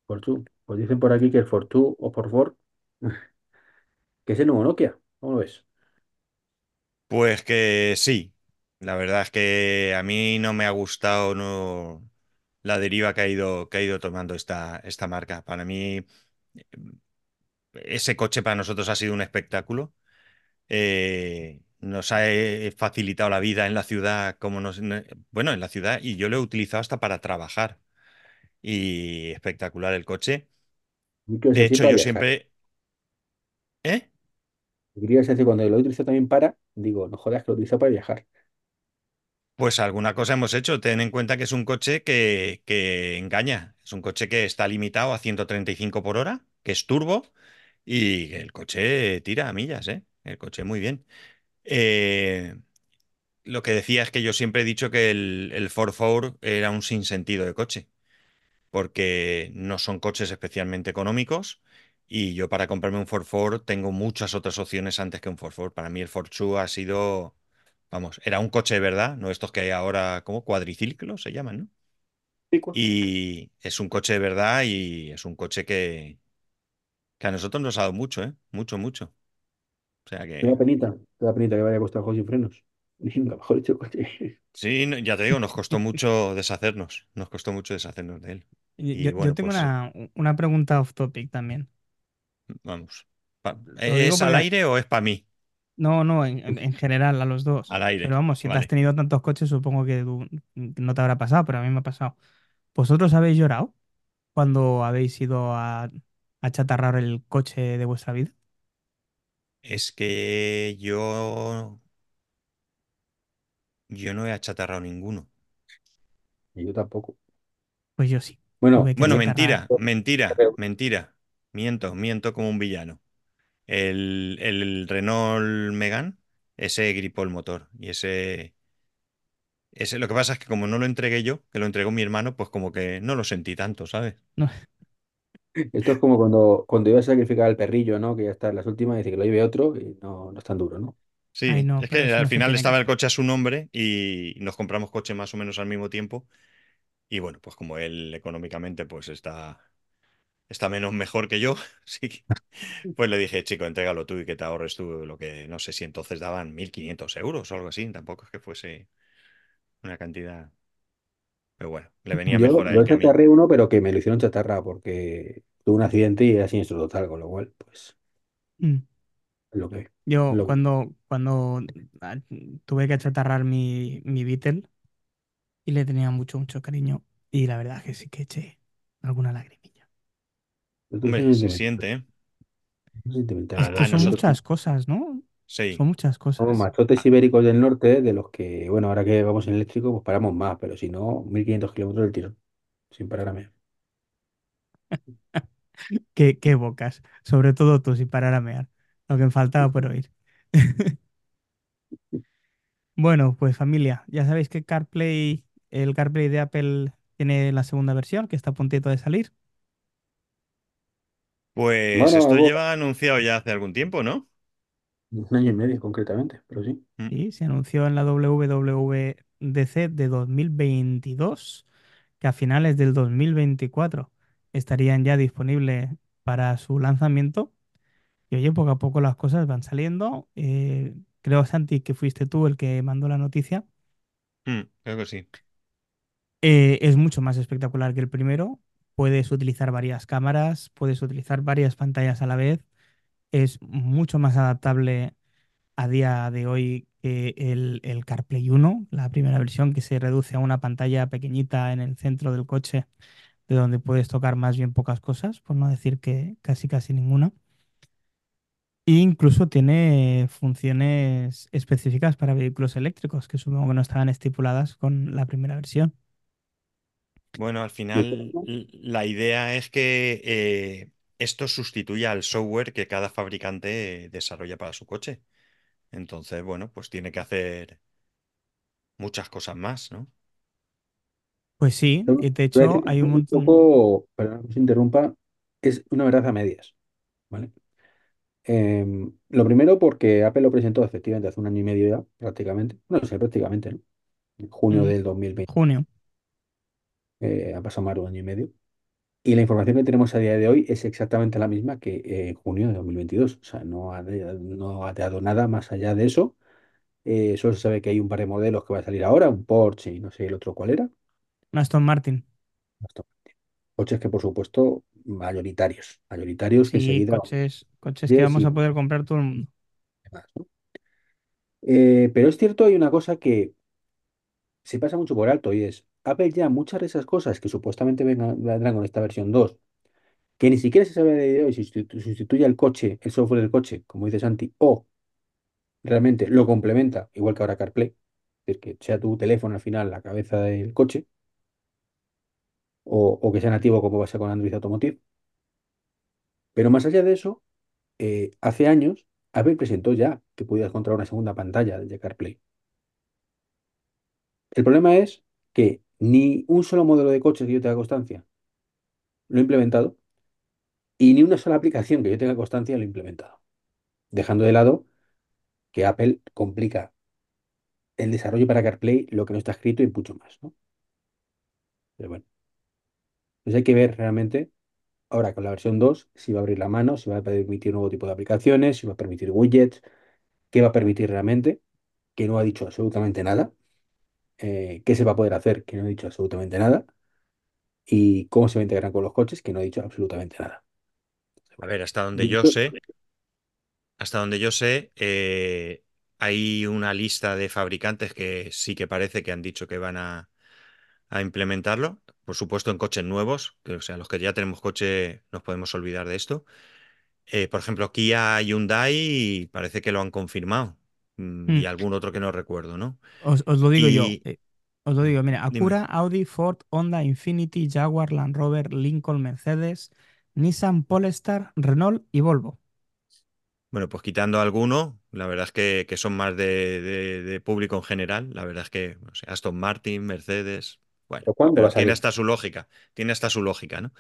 Fortwo. Pues dicen por aquí que el Fortwo o Forfort, que es el nuevo Nokia. ¿Cómo lo ves? Pues que sí. La verdad es que a mí no me ha gustado no, la deriva que ha ido, que ha ido tomando esta, esta marca. Para mí, ese coche para nosotros ha sido un espectáculo. Eh, nos ha eh, facilitado la vida en la ciudad, como nos, no- bueno, en la ciudad, y yo lo he utilizado hasta para trabajar. Y espectacular el coche. De hecho, yo viajar. siempre, ¿eh? Quería decir cuando lo utilizo también para, digo, no jodas que lo utilizo para viajar. Pues alguna cosa hemos hecho. Ten en cuenta que es un coche que, que engaña. Es un coche que está limitado a 135 por hora, que es turbo, y el coche tira a millas, ¿eh? El coche muy bien. Eh, lo que decía es que yo siempre he dicho que el, el 4x4 era un sinsentido de coche, porque no son coches especialmente económicos. Y yo para comprarme un 4x4 tengo muchas otras opciones antes que un 4x4. Para mí el Fortwo ha sido Vamos, era un coche de verdad, no estos que hay ahora como cuadriciclos se llaman, ¿no? Y es un coche de verdad y es un coche que, que a nosotros nos ha dado mucho, ¿eh? Mucho, mucho. O sea da penita, da penita que vaya a costar juego sin frenos. Nunca mejor dicho coche. sí, no- ya te digo, nos costó mucho deshacernos, nos costó mucho deshacernos de él. Yo, Y yo- yo bueno, tengo pues una, una pregunta off topic también. vamos. Te ¿Es al aire o es para mí? no, no, en, en- en general, a los dos. Al Pero aire, vamos, si te has tenido tantos coches, supongo que tú- no te habrá pasado, pero a mí me ha pasado. ¿Vosotros habéis llorado cuando habéis ido a, a chatarrar el coche de vuestra vida? Es que yo, yo no he achatarrado ninguno. Y yo tampoco. Pues yo sí, Bueno, tuve que Bueno, achatarrar. mentira, mentira, mentira. Miento, miento como un villano. El, el Renault Megane, ese gripó el motor. Y ese, ese, lo que pasa es que como no lo entregué yo, que lo entregó mi hermano, pues como que no lo sentí tanto, ¿sabes? No, esto es como cuando, cuando ibas a sacrificar al perrillo, ¿no? Que ya está en las últimas, y dice que lo lleve otro y no, no es tan duro, ¿no? ay, Sí, no, es pero que eso al no se final tiene que estaba el hacer. coche a su nombre y nos compramos coche más o menos al mismo tiempo. Y bueno, pues como él económicamente pues está, está menos mejor que yo, sí, que- pues le dije, chico, entrégalo tú y que te ahorres tú lo que no sé si entonces daban 1.500 euros o algo así, tampoco es que fuese una cantidad, pero bueno, le venía Yo, mejor a él yo que a mí. chatarré uno, pero que me lo hicieron chatarra porque tuve un accidente y era siniestro total, con lo cual, pues, Mm. es lo que, es Yo lo que. cuando, cuando ah, tuve que achatarrar mi, mi Beetle y le tenía mucho, mucho cariño. Y la verdad que sí que eché alguna lagrimilla. Hombre, se sentimental, siente, ¿eh? sentimental. Es que A, son nosotros nosotros, muchas cosas, ¿no? Sí. Son muchas somos cosas. machotes A- ibéricos del norte, de los que, bueno, ahora que vamos en eléctrico, pues paramos más, pero si no, 1500 kilómetros del tirón, sin parar a mear. Qué, qué bocas. Sobre todo tú, sin parar a mear. Lo que me faltaba por oír. Bueno, pues familia, ya sabéis que CarPlay, el CarPlay de Apple tiene la segunda versión que está a puntito de salir. Pues Bueno, esto lleva anunciado ya hace algún tiempo, ¿no? Un año y medio concretamente, pero sí. Mm, Sí, se anunció en la WWDC de 2022 que a finales del 2024 estarían ya disponibles para su lanzamiento. Y oye, poco a poco las cosas van saliendo. Eh, creo, Santi, que fuiste tú el que mandó la noticia. mm, creo que sí. Eh, es mucho más espectacular que el primero. Puedes utilizar varias cámaras, puedes utilizar varias pantallas a la vez. Es mucho más adaptable a día de hoy que el, el CarPlay 1, la primera versión que se reduce a una pantalla pequeñita en el centro del coche, de donde puedes tocar más bien pocas cosas, por no decir que casi casi ninguna. E incluso tiene funciones específicas para vehículos eléctricos, que supongo que no estaban estipuladas con la primera versión. Bueno, al final la idea es que eh, esto sustituya al software que cada fabricante desarrolla para su coche. Entonces, bueno, pues tiene que hacer muchas cosas más, ¿no? Pues sí, y de hecho hay un es un montón. poco, perdón que se interrumpa, es una verdad a medias, ¿vale? Em, lo primero porque Apple lo presentó efectivamente hace un año y medio ya, prácticamente. No sé, prácticamente, ¿no? En junio mm, del 2020, junio. eh, ha pasado más de un año y medio. Y la información que tenemos a día de hoy es exactamente la misma que eh, en junio de 2022. O sea, no ha, no ha dado nada más allá de eso. Eh, solo se sabe que hay un par de modelos que va a salir ahora, un Porsche y no sé el otro cuál era. Un Aston Martin. Aston Martin. Coches que, por supuesto, mayoritarios. Mayoritarios Sí, enseguida coches, coches que vamos a poder comprar todo el mundo. Eh, pero es cierto, hay una cosa que se pasa mucho por alto y es, Apple ya muchas de esas cosas que supuestamente vendrán con esta versión 2 que ni siquiera se sabe de hoy si sustitu- sustituye el coche, el software del coche, como dice Santi, o realmente lo complementa, igual que ahora CarPlay, es decir, que sea tu teléfono al final la cabeza del coche, o, que sea nativo como pasa con Android Automotive. Pero más allá de eso, eh, hace años Apple presentó ya que podías encontrar una segunda pantalla de CarPlay. El problema es que ni un solo modelo de coche que yo tenga constancia lo he implementado y ni una sola aplicación que yo tenga constancia lo he implementado. Dejando de lado que Apple complica el desarrollo para CarPlay, lo que no está escrito y mucho más, ¿no? Pero bueno, pues hay que ver realmente ahora con la versión 2 si va a abrir la mano, si va a permitir un nuevo tipo de aplicaciones, si va a permitir widgets, qué va a permitir realmente, que no ha dicho absolutamente nada, eh, qué se va a poder hacer, que no ha dicho absolutamente nada, y cómo se va a integrar con los coches, que no ha dicho absolutamente nada. A ver, hasta donde yo sé, hasta donde yo sé, eh, hay una lista de fabricantes que sí que parece que han dicho que van a, a implementarlo. Por supuesto, en coches nuevos, que, o sea, los que ya tenemos coche, nos podemos olvidar de esto. Eh, por ejemplo, Kia y Hyundai parece que lo han confirmado. Mm, Y Mm, algún otro que no recuerdo, ¿no? Os, os lo digo yo. Y eh, os lo digo, mira, dime. Acura, Audi, Ford, Honda, Infiniti, Jaguar, Land Rover, Lincoln, Mercedes, Nissan, Polestar, Renault y Volvo. Bueno, pues quitando alguno, la verdad es que, que son más de, de- de público en general. La verdad es que no sé, Aston Martin, Mercedes, bueno, ¿pero cuándo va a pero tiene hasta su lógica, tiene hasta su lógica, ¿no?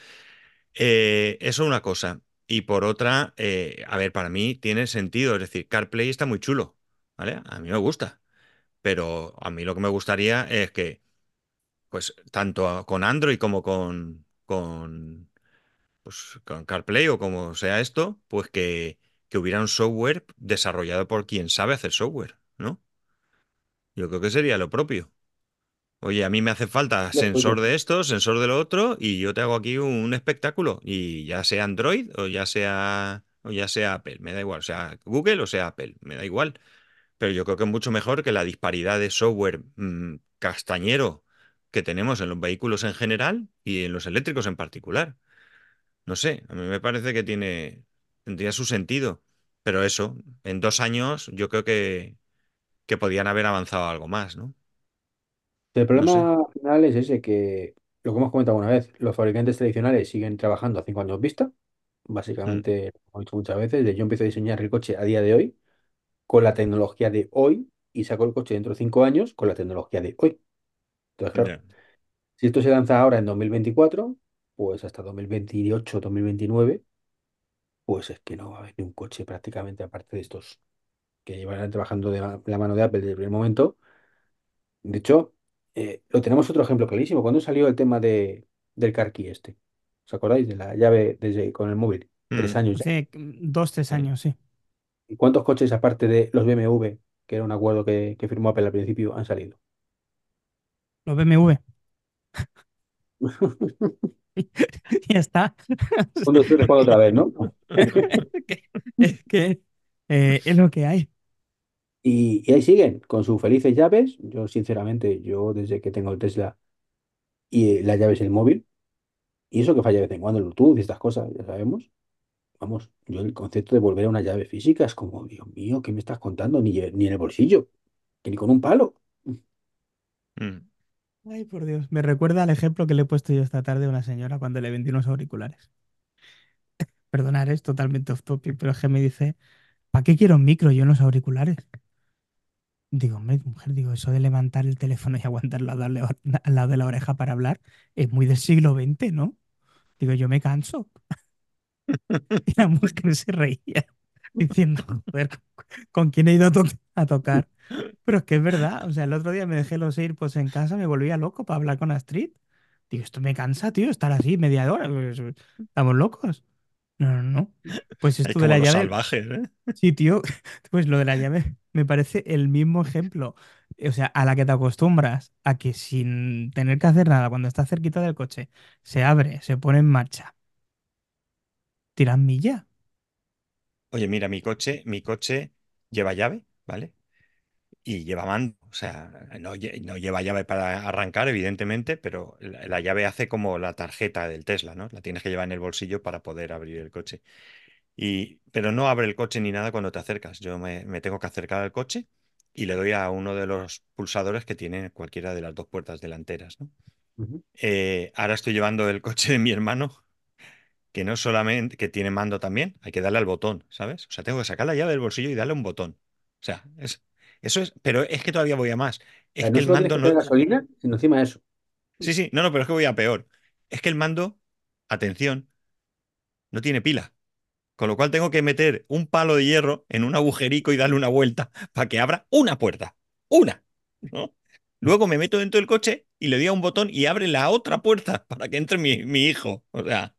Eh, eso una cosa. Y por otra, eh, a ver, para mí tiene sentido, es decir, CarPlay está muy chulo, ¿vale? A mí me gusta, pero a mí lo que me gustaría es que, pues, tanto con Android como con, con pues con CarPlay o como sea esto, pues que, que hubiera un software desarrollado por quien sabe hacer software, ¿no? Yo creo que sería lo propio. Oye, a mí me hace falta sensor de esto, sensor de lo otro, y yo te hago aquí un espectáculo. Y ya sea Android o ya sea o ya sea Apple, me da igual, o sea Google o sea Apple, me da igual. Pero yo creo que es mucho mejor que la disparidad de software mm, castañero que tenemos en los vehículos en general y en los eléctricos en particular. No sé, a mí me parece que tiene, tendría su sentido. Pero eso, en dos años yo creo que, que podían haber avanzado algo más, ¿no? El No problema final es ese, que lo que hemos comentado una vez, los fabricantes tradicionales siguen trabajando a cinco años vista. Mm, Básicamente, lo he dicho muchas veces, de yo empiezo a diseñar el coche a día de hoy con la tecnología de hoy y saco el coche dentro de cinco años con la tecnología de hoy. Entonces, claro, si esto se lanza ahora en 2024, pues hasta 2028, 2029, pues es que no va a haber ni un coche prácticamente aparte de estos que llevan trabajando de la la mano de Apple desde el primer momento De hecho, eh, lo tenemos otro ejemplo clarísimo. ¿Cuándo salió el tema de, del car key este? ¿Os acordáis de la llave desde, con el móvil? Tres Mm, años ya. Hace dos, tres años, sí. ¿Y cuántos coches, aparte de los BMW, que era un acuerdo que, que firmó Apple al principio, han salido? Los BMW. Ya está. Otra vez, ¿no? Es que, es que, eh, es lo que hay. Y, y ahí siguen, con sus felices llaves. Yo, sinceramente, yo desde que tengo el Tesla y eh, la llave es el móvil, y eso que falla de vez en cuando el Bluetooth y estas cosas, ya sabemos. Vamos, yo el concepto de volver a una llave física es como, Dios mío, ¿qué me estás contando? Ni, ni en el bolsillo, que ni con un palo. Mm. Ay, por Dios. Me recuerda al ejemplo que le he puesto yo esta tarde a una señora cuando le vendí unos auriculares. Perdonar, es totalmente off topic, pero es que me dice, ¿para qué quiero un micro yo en los auriculares? Digo, hombre, mujer, digo, eso de levantar el teléfono y aguantarlo al lado de la al lado de la oreja para hablar es muy del siglo XX, ¿no? Digo, yo me canso. Y la mujer se reía, diciendo, joder, ¿con, quién he ido a, to- a tocar? Pero es que es verdad, o sea, el otro día me dejé los AirPods en casa, me volvía loco para hablar con Astrid. Digo, esto me cansa, tío, estar así media hora. pues, Estamos locos. No, no, no. Pues Es esto de la llave, salvajes, ¿eh? sí, tío, pues lo de la llave me parece el mismo ejemplo. O sea, a la que te acostumbras a que sin tener que hacer nada, cuando estás cerquita del coche, se abre, se pone en marcha, tiras milla. Oye, mira, mi coche, mi coche lleva llave, ¿vale? Y lleva mando. O sea, no, lle- no lleva llave para arrancar, evidentemente, pero la, la llave hace como la tarjeta del Tesla, ¿no? La tienes que llevar en el bolsillo para poder abrir el coche. Y, pero no abre el coche ni nada cuando te acercas. Yo me, me tengo que acercar al coche y le doy a uno de los pulsadores que tiene cualquiera de las dos puertas delanteras, ¿no? Ujú, Eh, ahora estoy llevando el coche de mi hermano, que no solamente, que tiene mando también, hay que darle al botón, ¿sabes? O sea, tengo que sacar la llave del bolsillo y darle un botón. O sea, es- eso es, pero es que todavía voy a más. Es que no el mando que no... gasolina, sino encima de eso. Sí, sí, no, no, pero es que voy a peor. Es que el mando, atención, no tiene pila. Con lo cual tengo que meter un palo de hierro en un agujerico y darle una vuelta para que abra una puerta. Una, ¿no? Luego me meto dentro del coche y le doy a un botón y abre la otra puerta para que entre mi, mi hijo. O sea,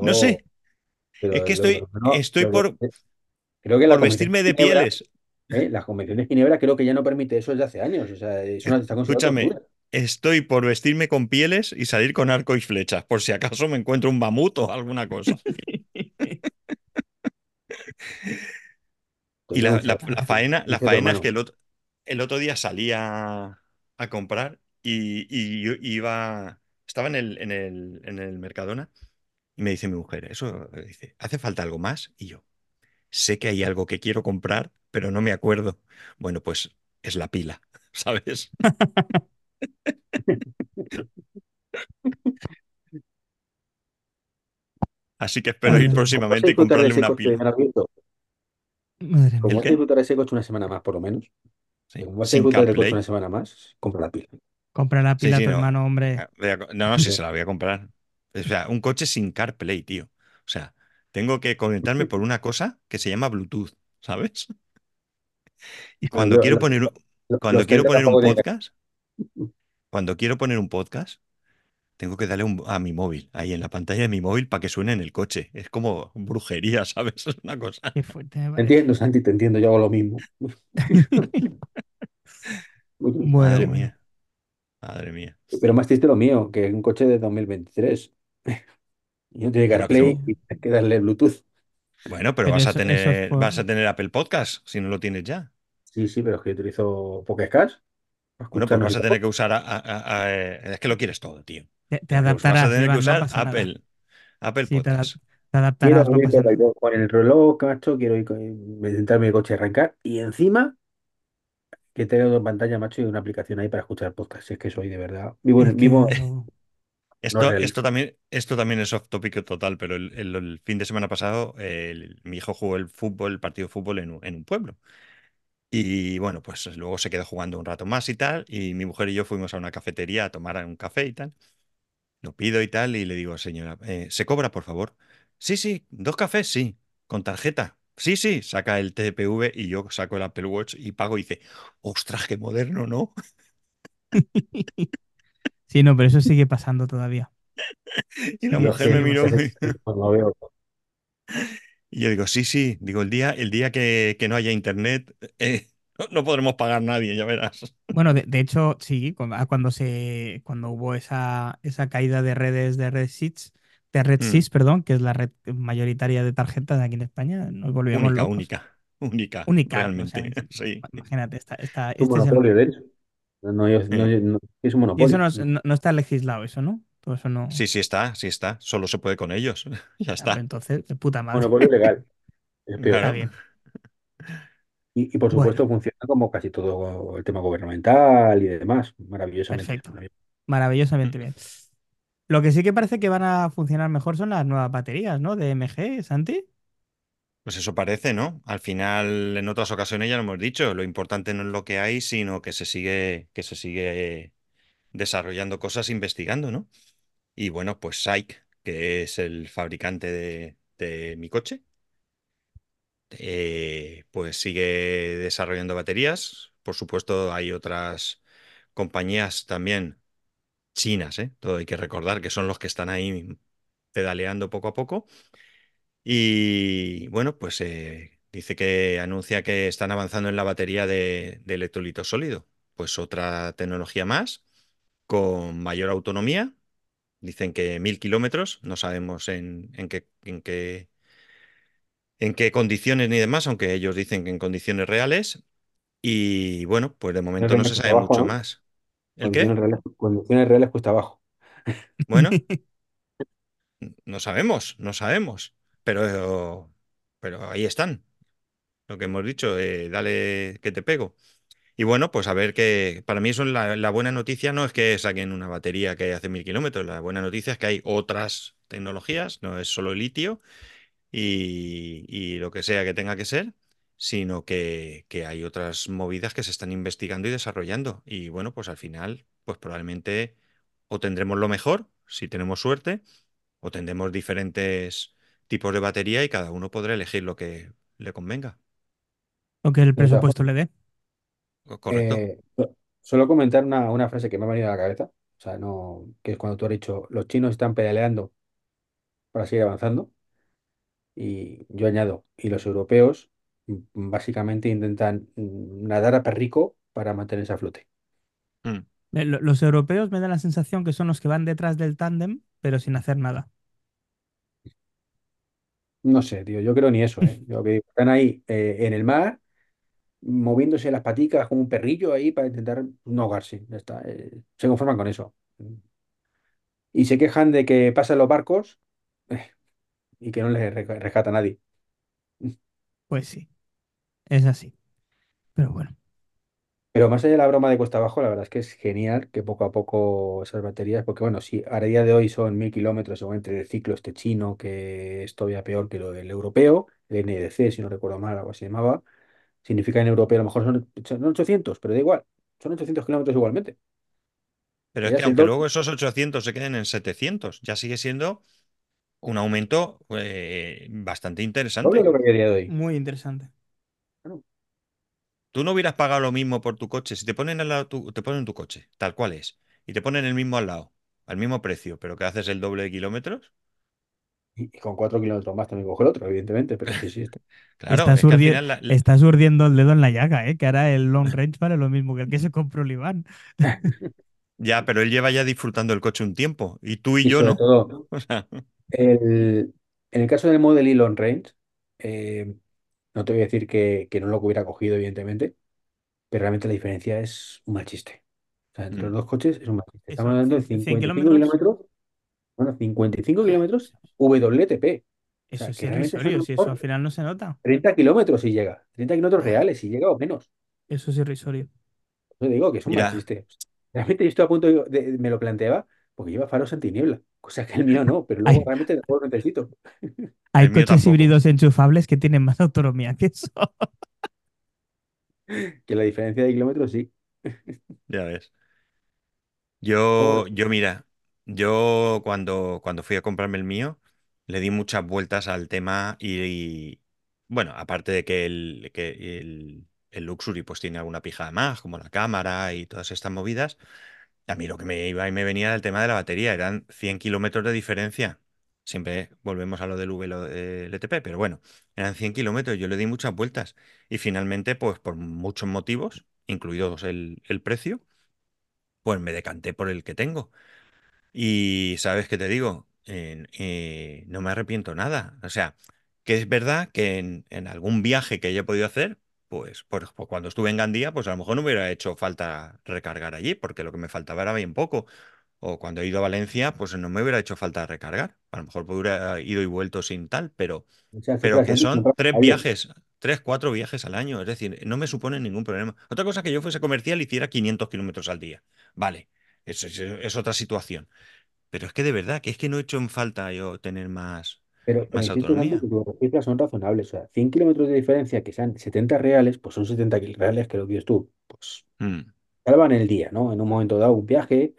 no sé. Es que estoy, estoy por, creo que por vestirme de Ginebra, pieles. ¿eh? La Convención de Ginebra creo que ya no permite eso desde hace años. O sea, es una, está Escúchame, tortura. estoy por vestirme con pieles y salir con arco y flechas, por si acaso me encuentro un mamut o alguna cosa. Pues Y la, la- la faena, la faena es que el otro, el otro día salí a, comprar y, y yo iba, estaba en el, en el, en el Mercadona y me dice mi mujer, eso, eh, dice, ¿hace falta algo más? Y yo, sé que hay algo que quiero comprar, pero no me acuerdo. Bueno, pues es la pila, ¿sabes? Así que espero ir vas a próximamente y comprarle ese una pila. madre como ¿El mía. vas a disfrutar ese coche una semana más, por lo menos, Sí, como vas a disfrutar del coche una semana más, compra la pila. Compra la Sí, pila a sí, tu no. hermano, hombre. Ah, No, no, sí se la voy a comprar. O sea, un coche sin CarPlay, tío. O sea, tengo que conectarme por una cosa que se llama Bluetooth, ¿sabes? Y cuando yo- quiero poner, cuando quiero poner un podcast, cuando quiero poner un podcast, tengo que darle un- a mi móvil, ahí en la pantalla de mi móvil para que suene en el coche. Es como brujería, ¿sabes? Es una cosa. Qué fuerte parece. entiendo, Santi, te entiendo, yo hago lo mismo. Bueno, Madre mía, madre mía. Pero más triste lo mío, que es un coche de 2023. Y no tiene Bueno, que CarPlay y tienes que darle Bluetooth. bueno, pero Pero vas a eso, eso es tener, vas a tener Apple Podcast si no lo tienes ya. Sí, sí, pero es que yo utilizo Pocket para Bueno, escuchar pues no vas sé a qué tener que usar a- a- a- a- eh, es que lo quieres todo, tío. Te, te Pues vas a adaptarás, tener que Iván, no usar pasa nada. Apple, Apple Sí, te, adap- Podcast. te Quiero adaptarás, no ir pasa con nada. el, con el reloj, macho, quiero ir con, en el coche arrancar y encima que tenga dos pantallas, macho, y una aplicación ahí para escuchar podcast. Si es que soy de verdad. Vivo, vivo eso... no es Esto, esto también, esto también es off topic total, pero el, el- el fin de semana pasado el- mi hijo jugó el fútbol, el partido de fútbol en un, en un pueblo. Y bueno, pues luego se quedó jugando un rato más y tal, y mi mujer y yo fuimos a una cafetería a tomar un café y tal. Lo pido y tal, y le digo, señora, eh, ¿se cobra, por favor? Sí, sí, dos cafés, sí, con tarjeta. Sí, sí, saca el TPV y yo saco el Apple Watch y pago y dice, ostras, qué moderno, ¿no? Sí, no, pero eso sigue pasando todavía. Y la mujer me que sigue miró y no veo. y yo digo, sí, sí, digo, el día, el día que, que no haya internet, eh, no, podremos pagar nadie, ya verás. Bueno, de, de hecho, sí, cu- ah, cuando se, cuando hubo esa, esa caída de redes de Red Seats, de Red Mm, Seats, perdón, que es la red mayoritaria de tarjetas aquí en España, nos volvíamos Única, locos. única, única, Única, o sea, realmente, sí. imagínate, esta, esta, Es un este es el monopolio, de monopolio. hecho. No, no, no, es un Y eso monopolio. no, no, está legislado, eso, ¿no? Todo eso no. Sí, sí está, sí está, solo se puede con ellos, ya está, entonces, de puta madre. Monopolio legal, es peor. Está bien. Y, y por Bueno, supuesto funciona como casi todo el tema gubernamental y demás, maravillosamente. perfecto. Maravillosamente bien. Lo que sí que parece que van a funcionar mejor son las nuevas baterías, ¿no? De MG, Santi. Pues eso parece, ¿no? Al final, en otras ocasiones ya lo hemos dicho, lo importante no es lo que hay, sino que se sigue, que se sigue desarrollando cosas, investigando, ¿no? Y bueno, pues SAIC, que es el fabricante de, mi coche, eh, pues sigue desarrollando baterías. Por supuesto, hay otras compañías también chinas, ¿eh? Todo hay que recordar que son los que están ahí pedaleando poco a poco. Y bueno, pues eh, dice que anuncia que están avanzando en la batería de, de electrolito sólido. Pues otra tecnología más, con mayor autonomía. Dicen que mil kilómetros, no sabemos en, en qué, en qué, en qué condiciones ni demás, aunque ellos dicen que en condiciones reales. Y bueno, pues de momento no se sabe mucho ¿no? más. ¿El Condiciones qué? reales, condiciones reales cuesta abajo. Bueno, no sabemos, no sabemos. Pero, pero ahí están. Lo que hemos dicho, eh, dale que te pego. Y bueno, pues a ver que para mí eso es la, la buena noticia no es que saquen una batería que hace mil kilómetros, la buena noticia es que hay otras tecnologías, no es solo el litio y, y lo que sea que tenga que ser, sino que, que hay otras movidas que se están investigando y desarrollando. Y bueno, pues al final, pues probablemente o tendremos lo mejor, si tenemos suerte, o tendremos diferentes tipos de batería y cada uno podrá elegir lo que le convenga. Lo que el todas presupuesto le dé. ¿Correcto? eh, so- solo comentar una, una frase que me ha venido a la cabeza. O sea, no, que es cuando tú has dicho, los chinos están pedaleando para seguir avanzando. Y yo añado, y los europeos básicamente intentan mm, nadar a perrico para mantenerse a flote. Mm. Lo- Los europeos me dan la sensación que son los que van detrás del tándem, pero sin hacer nada. No sé, tío, yo creo ni eso, ¿eh? Yo que están ahí eh, en el mar, moviéndose las paticas como un perrillo ahí para intentar no ahogarse. Ya está, eh, se conforman con eso. Y se quejan de que pasan los barcos eh, y que no les re- rescata nadie. Pues sí, es así. Pero bueno, Pero más allá de la broma de cuesta abajo, la verdad es que es genial que poco a poco esas baterías, porque bueno, si a día de hoy son mil kilómetros, seguramente el ciclo este chino, que es todavía peor que lo del europeo, el NEDC, si no recuerdo mal, algo así se llamaba, significa en europeo a lo mejor son, son 800, pero da igual, son 800 kilómetros igualmente. Pero es ya que aunque doble, luego esos 800 se queden en 700, ya sigue siendo un aumento eh, bastante doble interesante. lo que había a día de hoy. muy interesante. Tú no hubieras pagado lo mismo por tu coche. Si te ponen al lado tu, te ponen tu coche, tal cual es, y te ponen el mismo al lado, al mismo precio, pero que haces el doble de kilómetros, Y, y con 4 kilómetros más también coge el otro, evidentemente, pero sí, sí, está. claro, Estás es que al urdi- final la- la- estás urdiendo el dedo en la llaga, ¿eh? Que ahora el long range vale lo mismo que el que se compró el Iván. ya, pero él lleva ya disfrutando el coche un tiempo, y tú y Y yo no. todo, O sea, El- en el caso del Model Y Long Range, eh, no te voy a decir que, que no lo hubiera cogido, evidentemente, pero realmente la diferencia es un mal chiste. O sea, entre Mm. los dos coches es un mal chiste. Estamos Eso, hablando de c- 100 55 kilómetros. kilómetros, bueno, 55 Ah, kilómetros WLTP. O Eso sea, es realmente son a irrisorio, si eso al final no se nota. 30 kilómetros si llega, 30 kilómetros reales si llega o menos. Eso es irrisorio. Yo digo que es un mal Mira, chiste. Realmente yo estoy a punto de, de- me lo planteaba porque lleva faros antiniebla, cosa que el mío no, pero luego Hay, realmente tampoco lo necesito. hay coches tampoco, híbridos enchufables que tienen más autonomía que eso. Que la diferencia de kilómetros sí. ya ves. Yo, yo mira, yo cuando, cuando fui a comprarme el mío, le di muchas vueltas al tema y, y, bueno, aparte de que el, que el, el Luxury pues tiene alguna pijada más, como la cámara y todas estas movidas, a mí lo que me iba y me venía era el tema de la batería, eran 100 kilómetros de diferencia. Siempre volvemos a lo del VLTP, pero bueno, eran 100 kilómetros, yo le di muchas vueltas y finalmente, pues por muchos motivos, incluidos el, el precio, pues me decanté por el que tengo. Y sabes qué te digo, eh, no me arrepiento nada. O sea, que es verdad que en, en algún viaje que haya podido hacer, pues, por- por cuando estuve en Gandía, pues a lo mejor no me hubiera hecho falta recargar allí, porque lo que me faltaba era bien poco. O cuando he ido a Valencia, pues no me hubiera hecho falta recargar. A lo mejor hubiera ido y vuelto sin tal, pero, pero que son tres viajes, tres, cuatro viajes al año. Es decir, no me supone ningún problema. Otra cosa que yo fuese comercial y hiciera 500 kilómetros al día. Vale, eso es es otra situación. Pero es que de verdad, que es que no he hecho en falta yo tener más, Pero, más que autonomía. tus cifras son razonables. O sea, 100 kilómetros de diferencia que sean 70 reales, pues son 70 kil- reales que lo que tú. Pues Mm, salvan el día, ¿no? En un momento dado, un viaje,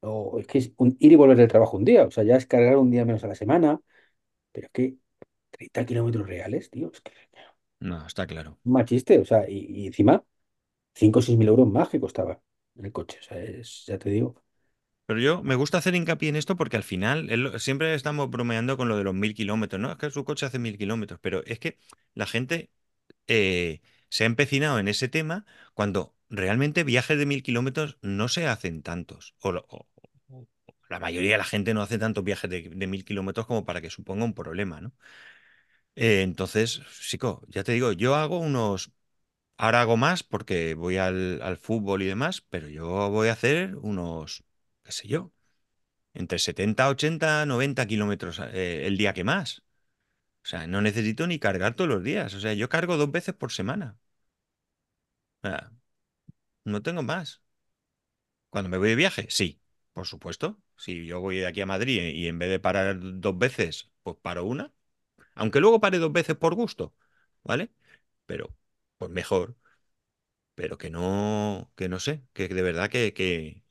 o es que es un ir y volver del trabajo un día. O sea, ya es cargar un día menos a la semana. Pero es que 30 kilómetros reales, tío, es que no, está claro. un mal chiste. O sea, y, y encima 5 o 6 mil euros más que costaba en el coche. O sea, es, ya te digo. Pero yo me gusta hacer hincapié en esto porque al final siempre estamos bromeando con lo de los mil kilómetros, ¿no? Es que su coche hace mil kilómetros, pero es que la gente eh, se ha empecinado en ese tema cuando realmente viajes de mil kilómetros no se hacen tantos. O, la mayoría de la gente no hace tantos viajes de, de mil kilómetros como para que suponga un problema, ¿no? Eh, entonces, chico, ya te digo, yo hago unos Ahora hago más porque voy al, al fútbol y demás, pero yo voy a hacer unos, qué sé yo, entre 70, 80, 90 kilómetros eh, el día que más. O sea, no necesito ni cargar todos los días. O sea, yo cargo dos veces por semana. O sea, no tengo más. Cuando me voy de viaje, sí, por supuesto. Si yo voy de aquí a Madrid y en vez de parar dos veces, pues paro una. Aunque luego pare dos veces por gusto, ¿vale? Pero, pues mejor. Pero que no, que no sé, que de verdad que, que,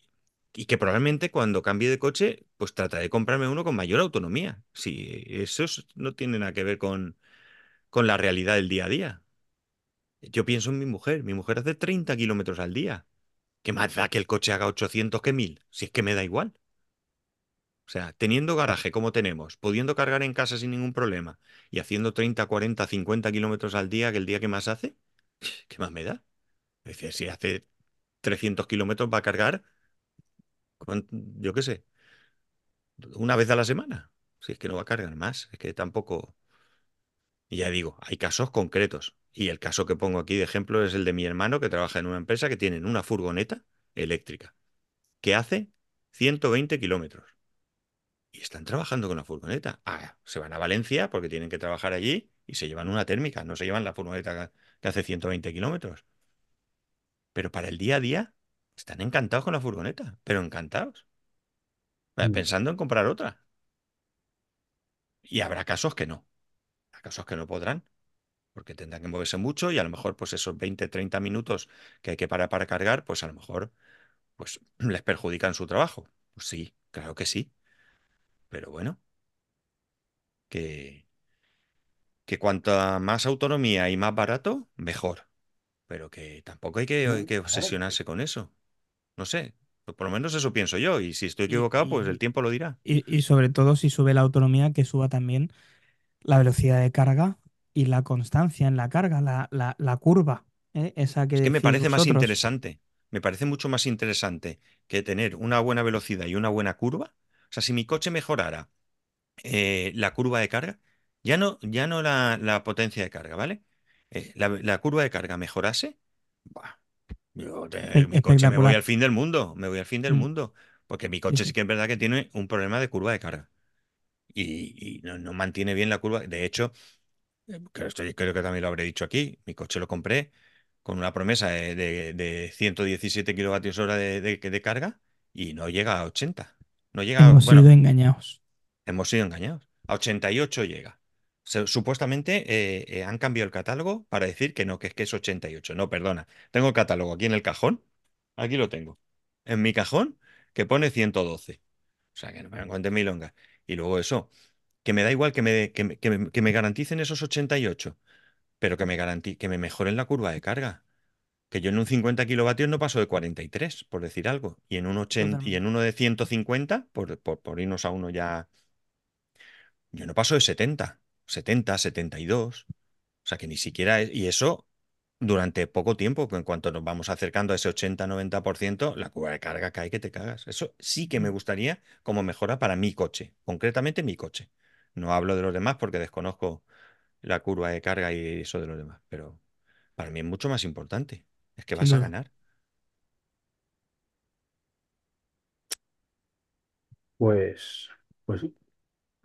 Y que probablemente cuando cambie de coche, pues trataré de comprarme uno con mayor autonomía. Sí, eso es- no tiene nada que ver con, con la realidad del día a día. Yo pienso en mi mujer. Mi mujer hace 30 kilómetros al día. ¿Qué más da que el coche haga 800 que 1000? Si es que me da igual. O sea, teniendo garaje como tenemos, pudiendo cargar en casa sin ningún problema y haciendo 30, 40, 50 kilómetros al día, que el día que más hace, ¿qué más me da? Es decir, si hace 300 kilómetros va a cargar, ¿cuán- yo qué sé, una vez a la semana. Si es que no va a cargar más, es que tampoco. Y ya digo, hay casos concretos. Y el caso que pongo aquí de ejemplo es el de mi hermano que trabaja en una empresa que tienen una furgoneta eléctrica que hace 120 kilómetros. Y están trabajando con la furgoneta. Ah, se van a Valencia porque tienen que trabajar allí y se llevan una térmica, no se llevan la furgoneta que hace 120 kilómetros. Pero para el día a día están encantados con la furgoneta, pero encantados, eh, Mm. pensando en comprar otra. Y habrá casos que no. Habrá casos que no podrán. porque tendrán que moverse mucho y a lo mejor pues esos 20, 30 minutos que hay que parar para cargar, pues a lo mejor pues les perjudican su trabajo. Pues sí, claro que sí, pero bueno, que, que cuanta más autonomía y más barato, mejor, pero que tampoco hay que, hay No, que claro. obsesionarse con eso. No sé, pues por lo menos eso pienso yo y si estoy Y, equivocado, pues el tiempo lo dirá. y, y sobre todo si sube la autonomía, que suba también la velocidad de carga y la constancia en la carga, la, la, la curva, ¿eh? Esa que Es que me parece más interesante, me parece mucho más interesante que tener una buena velocidad y una buena curva. O sea, si mi coche mejorara eh, la curva de carga, ya no, ya no la, la potencia de carga, ¿vale? Eh, la, curva de carga mejorase, buah, mi coche me voy al fin del mundo, me voy al fin del Mm, mundo, porque mi coche sí que es verdad que tiene un problema de curva de carga y, y no, no mantiene bien la curva. De hecho, eh, creo que también lo habré dicho aquí, mi coche lo compré con una promesa de, de, de 117 kilovatios hora de, carga y no llega a 80. No llega, Hemos sido engañados. hemos sido engañados. A 88 llega. Se- supuestamente eh, eh, han cambiado el catálogo para decir que no, que es que es 88. No, perdona. Tengo el catálogo aquí en el cajón. Aquí lo tengo. En mi cajón que pone 112. O sea, que no me cuenten milongas. Y luego eso, que me da igual que me, que me, que me- que me garanticen esos 88, pero que me garanti- que me mejoren la curva de carga. Que yo en un 50 kilovatios no paso de 43, por decir algo. Y en un 80, y en uno de 150, por, por, por irnos a uno ya yo no paso de 70, 70, 72. O sea que ni siquiera... es- Y eso durante poco tiempo, que en cuanto nos vamos acercando a ese 80-90%, la curva de carga cae que te cagas. Eso sí que me Mm, gustaría como mejora para mi coche, concretamente mi coche. No hablo de los demás porque desconozco la curva de carga y eso de los demás, pero para mí es mucho más importante. Es que vas a ganar. Pues, pues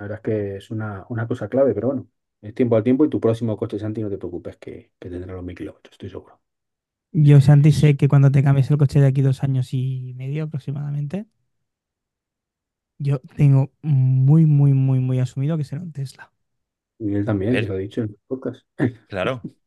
la verdad es que es una, una cosa clave, pero bueno, es tiempo al tiempo y tu próximo coche, Santi, no te preocupes que, que tendrá los mil kilómetros, estoy seguro. Yo, Santi, sé que cuando te cambies el coche de aquí dos años y medio aproximadamente, yo tengo muy, muy, muy, muy asumido que será un Tesla. Y él también, lo he dicho en el podcast. claro.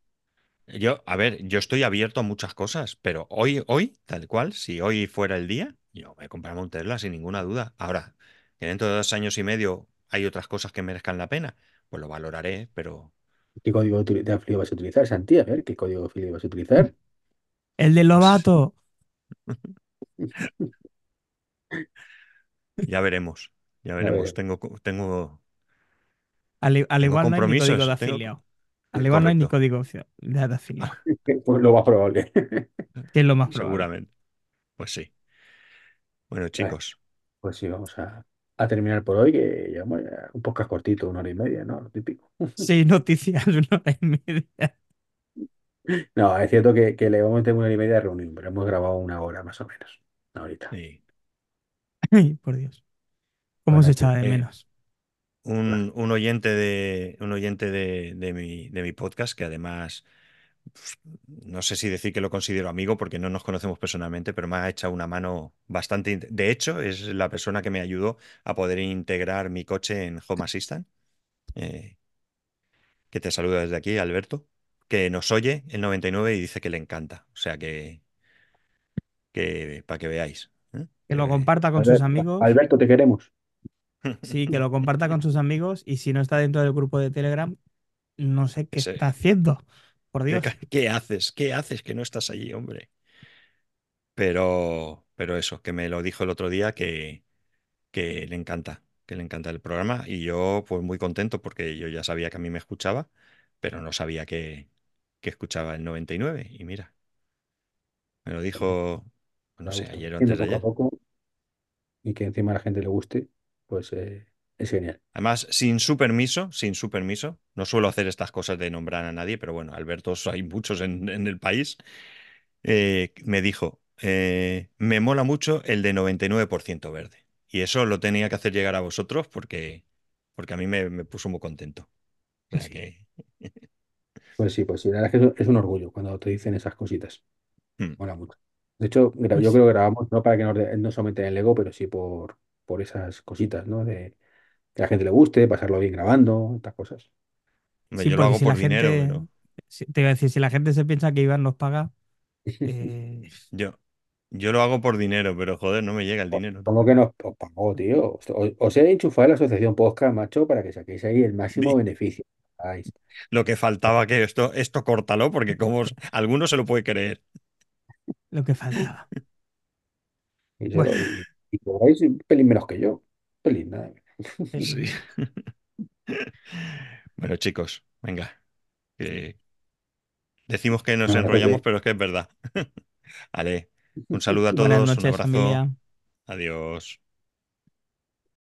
Yo, a ver, yo estoy abierto a muchas cosas, pero hoy, hoy, tal cual, si hoy fuera el día, yo me compraré un Tesla sin ninguna duda. Ahora, que dentro de dos años y medio hay otras cosas que merezcan la pena, pues lo valoraré, pero ¿Qué código de affiliate vas a utilizar, Santi? A ver, ¿qué código de affiliate vas a utilizar? El de Lobato. ya veremos, ya veremos. ver, Tengo, tengo, Al, igual no hay ni código de compromisos, tengo, afiliado. Al igual no hay ni código de afiliado, pues lo más probable. que es lo más probable. seguramente. Pues sí. Bueno, Vale, chicos, pues sí, vamos a, a terminar por hoy, que llevamos ya un podcast cortito, una hora y media, ¿no? Lo típico. Seis noticias, una hora y media. No, es cierto que, que le vamos a meter una hora y media de reunión, pero hemos grabado una hora más o menos. Ahorita. sí. Ay, por Dios. ¿Cómo Bueno, se echaba de Eh, menos? un, un oyente de, un oyente de, de mi, de mi podcast que además no sé si decir que lo considero amigo porque no nos conocemos personalmente, pero me ha echado una mano bastante. De hecho, es la persona que me ayudó a poder integrar mi coche en Home Assistant. eh, que te saluda desde aquí, Alberto, que nos oye el 99 y dice que le encanta. O sea que, que para que veáis. ¿eh? Que lo Que- comparta con sus amigos. Alberto, te queremos. Sí, que lo comparta con sus amigos. Y si no está dentro del grupo de Telegram, no sé qué está haciendo. Por ¿qué, Dios. qué haces? ¿Qué haces que no estás allí, hombre? Pero, pero eso, que me lo dijo el otro día que, que le encanta, que le encanta el programa y yo pues muy contento porque yo ya sabía que a mí me escuchaba, pero no sabía que, que escuchaba el 99 y nueve. Y mira, me lo dijo, no sé, ayer o antes de ayer. y que encima a la gente le guste, pues eh, es genial. Además, sin su permiso, sin su permiso, no suelo hacer estas cosas de nombrar a nadie, pero bueno, Albertos hay muchos en, en el país, eh, me dijo, eh, me mola mucho el de 99% verde. Y eso lo tenía que hacer llegar a vosotros porque, porque a mí me, me puso muy contento. O Pues sea sí. que... Pues sí, pues sí, la verdad es que es, un orgullo cuando te dicen esas cositas. mm. Mola mucho. De hecho, yo Pues creo que grabamos no para que nos, nos aumenten el ego, pero sí por, por esas cositas, ¿no? De que a la gente le guste, pasarlo bien grabando, estas cosas. Hombre, sí, yo lo hago si la por dinero, gente. pero si- Te iba a decir, si la gente se piensa que Iván nos paga, eh, yo, yo lo hago por dinero, pero joder, no me llega el dinero. ¿Cómo que nos os pagó, tío? Os, os- he enchufado a la asociación Podcast, macho, para que saquéis ahí el máximo beneficio. Ay, Lo que faltaba que esto, esto córtalo, porque como os- alguno se lo puede creer. lo que faltaba. y, se Bueno, lo- y, y cobráis un pelín menos que yo. Pelín, nada. pelín Sí. Bueno, chicos, venga, que decimos que nos enrollamos, pero es que es verdad. Vale, un saludo a Buenas todos, un abrazo, familia. adiós.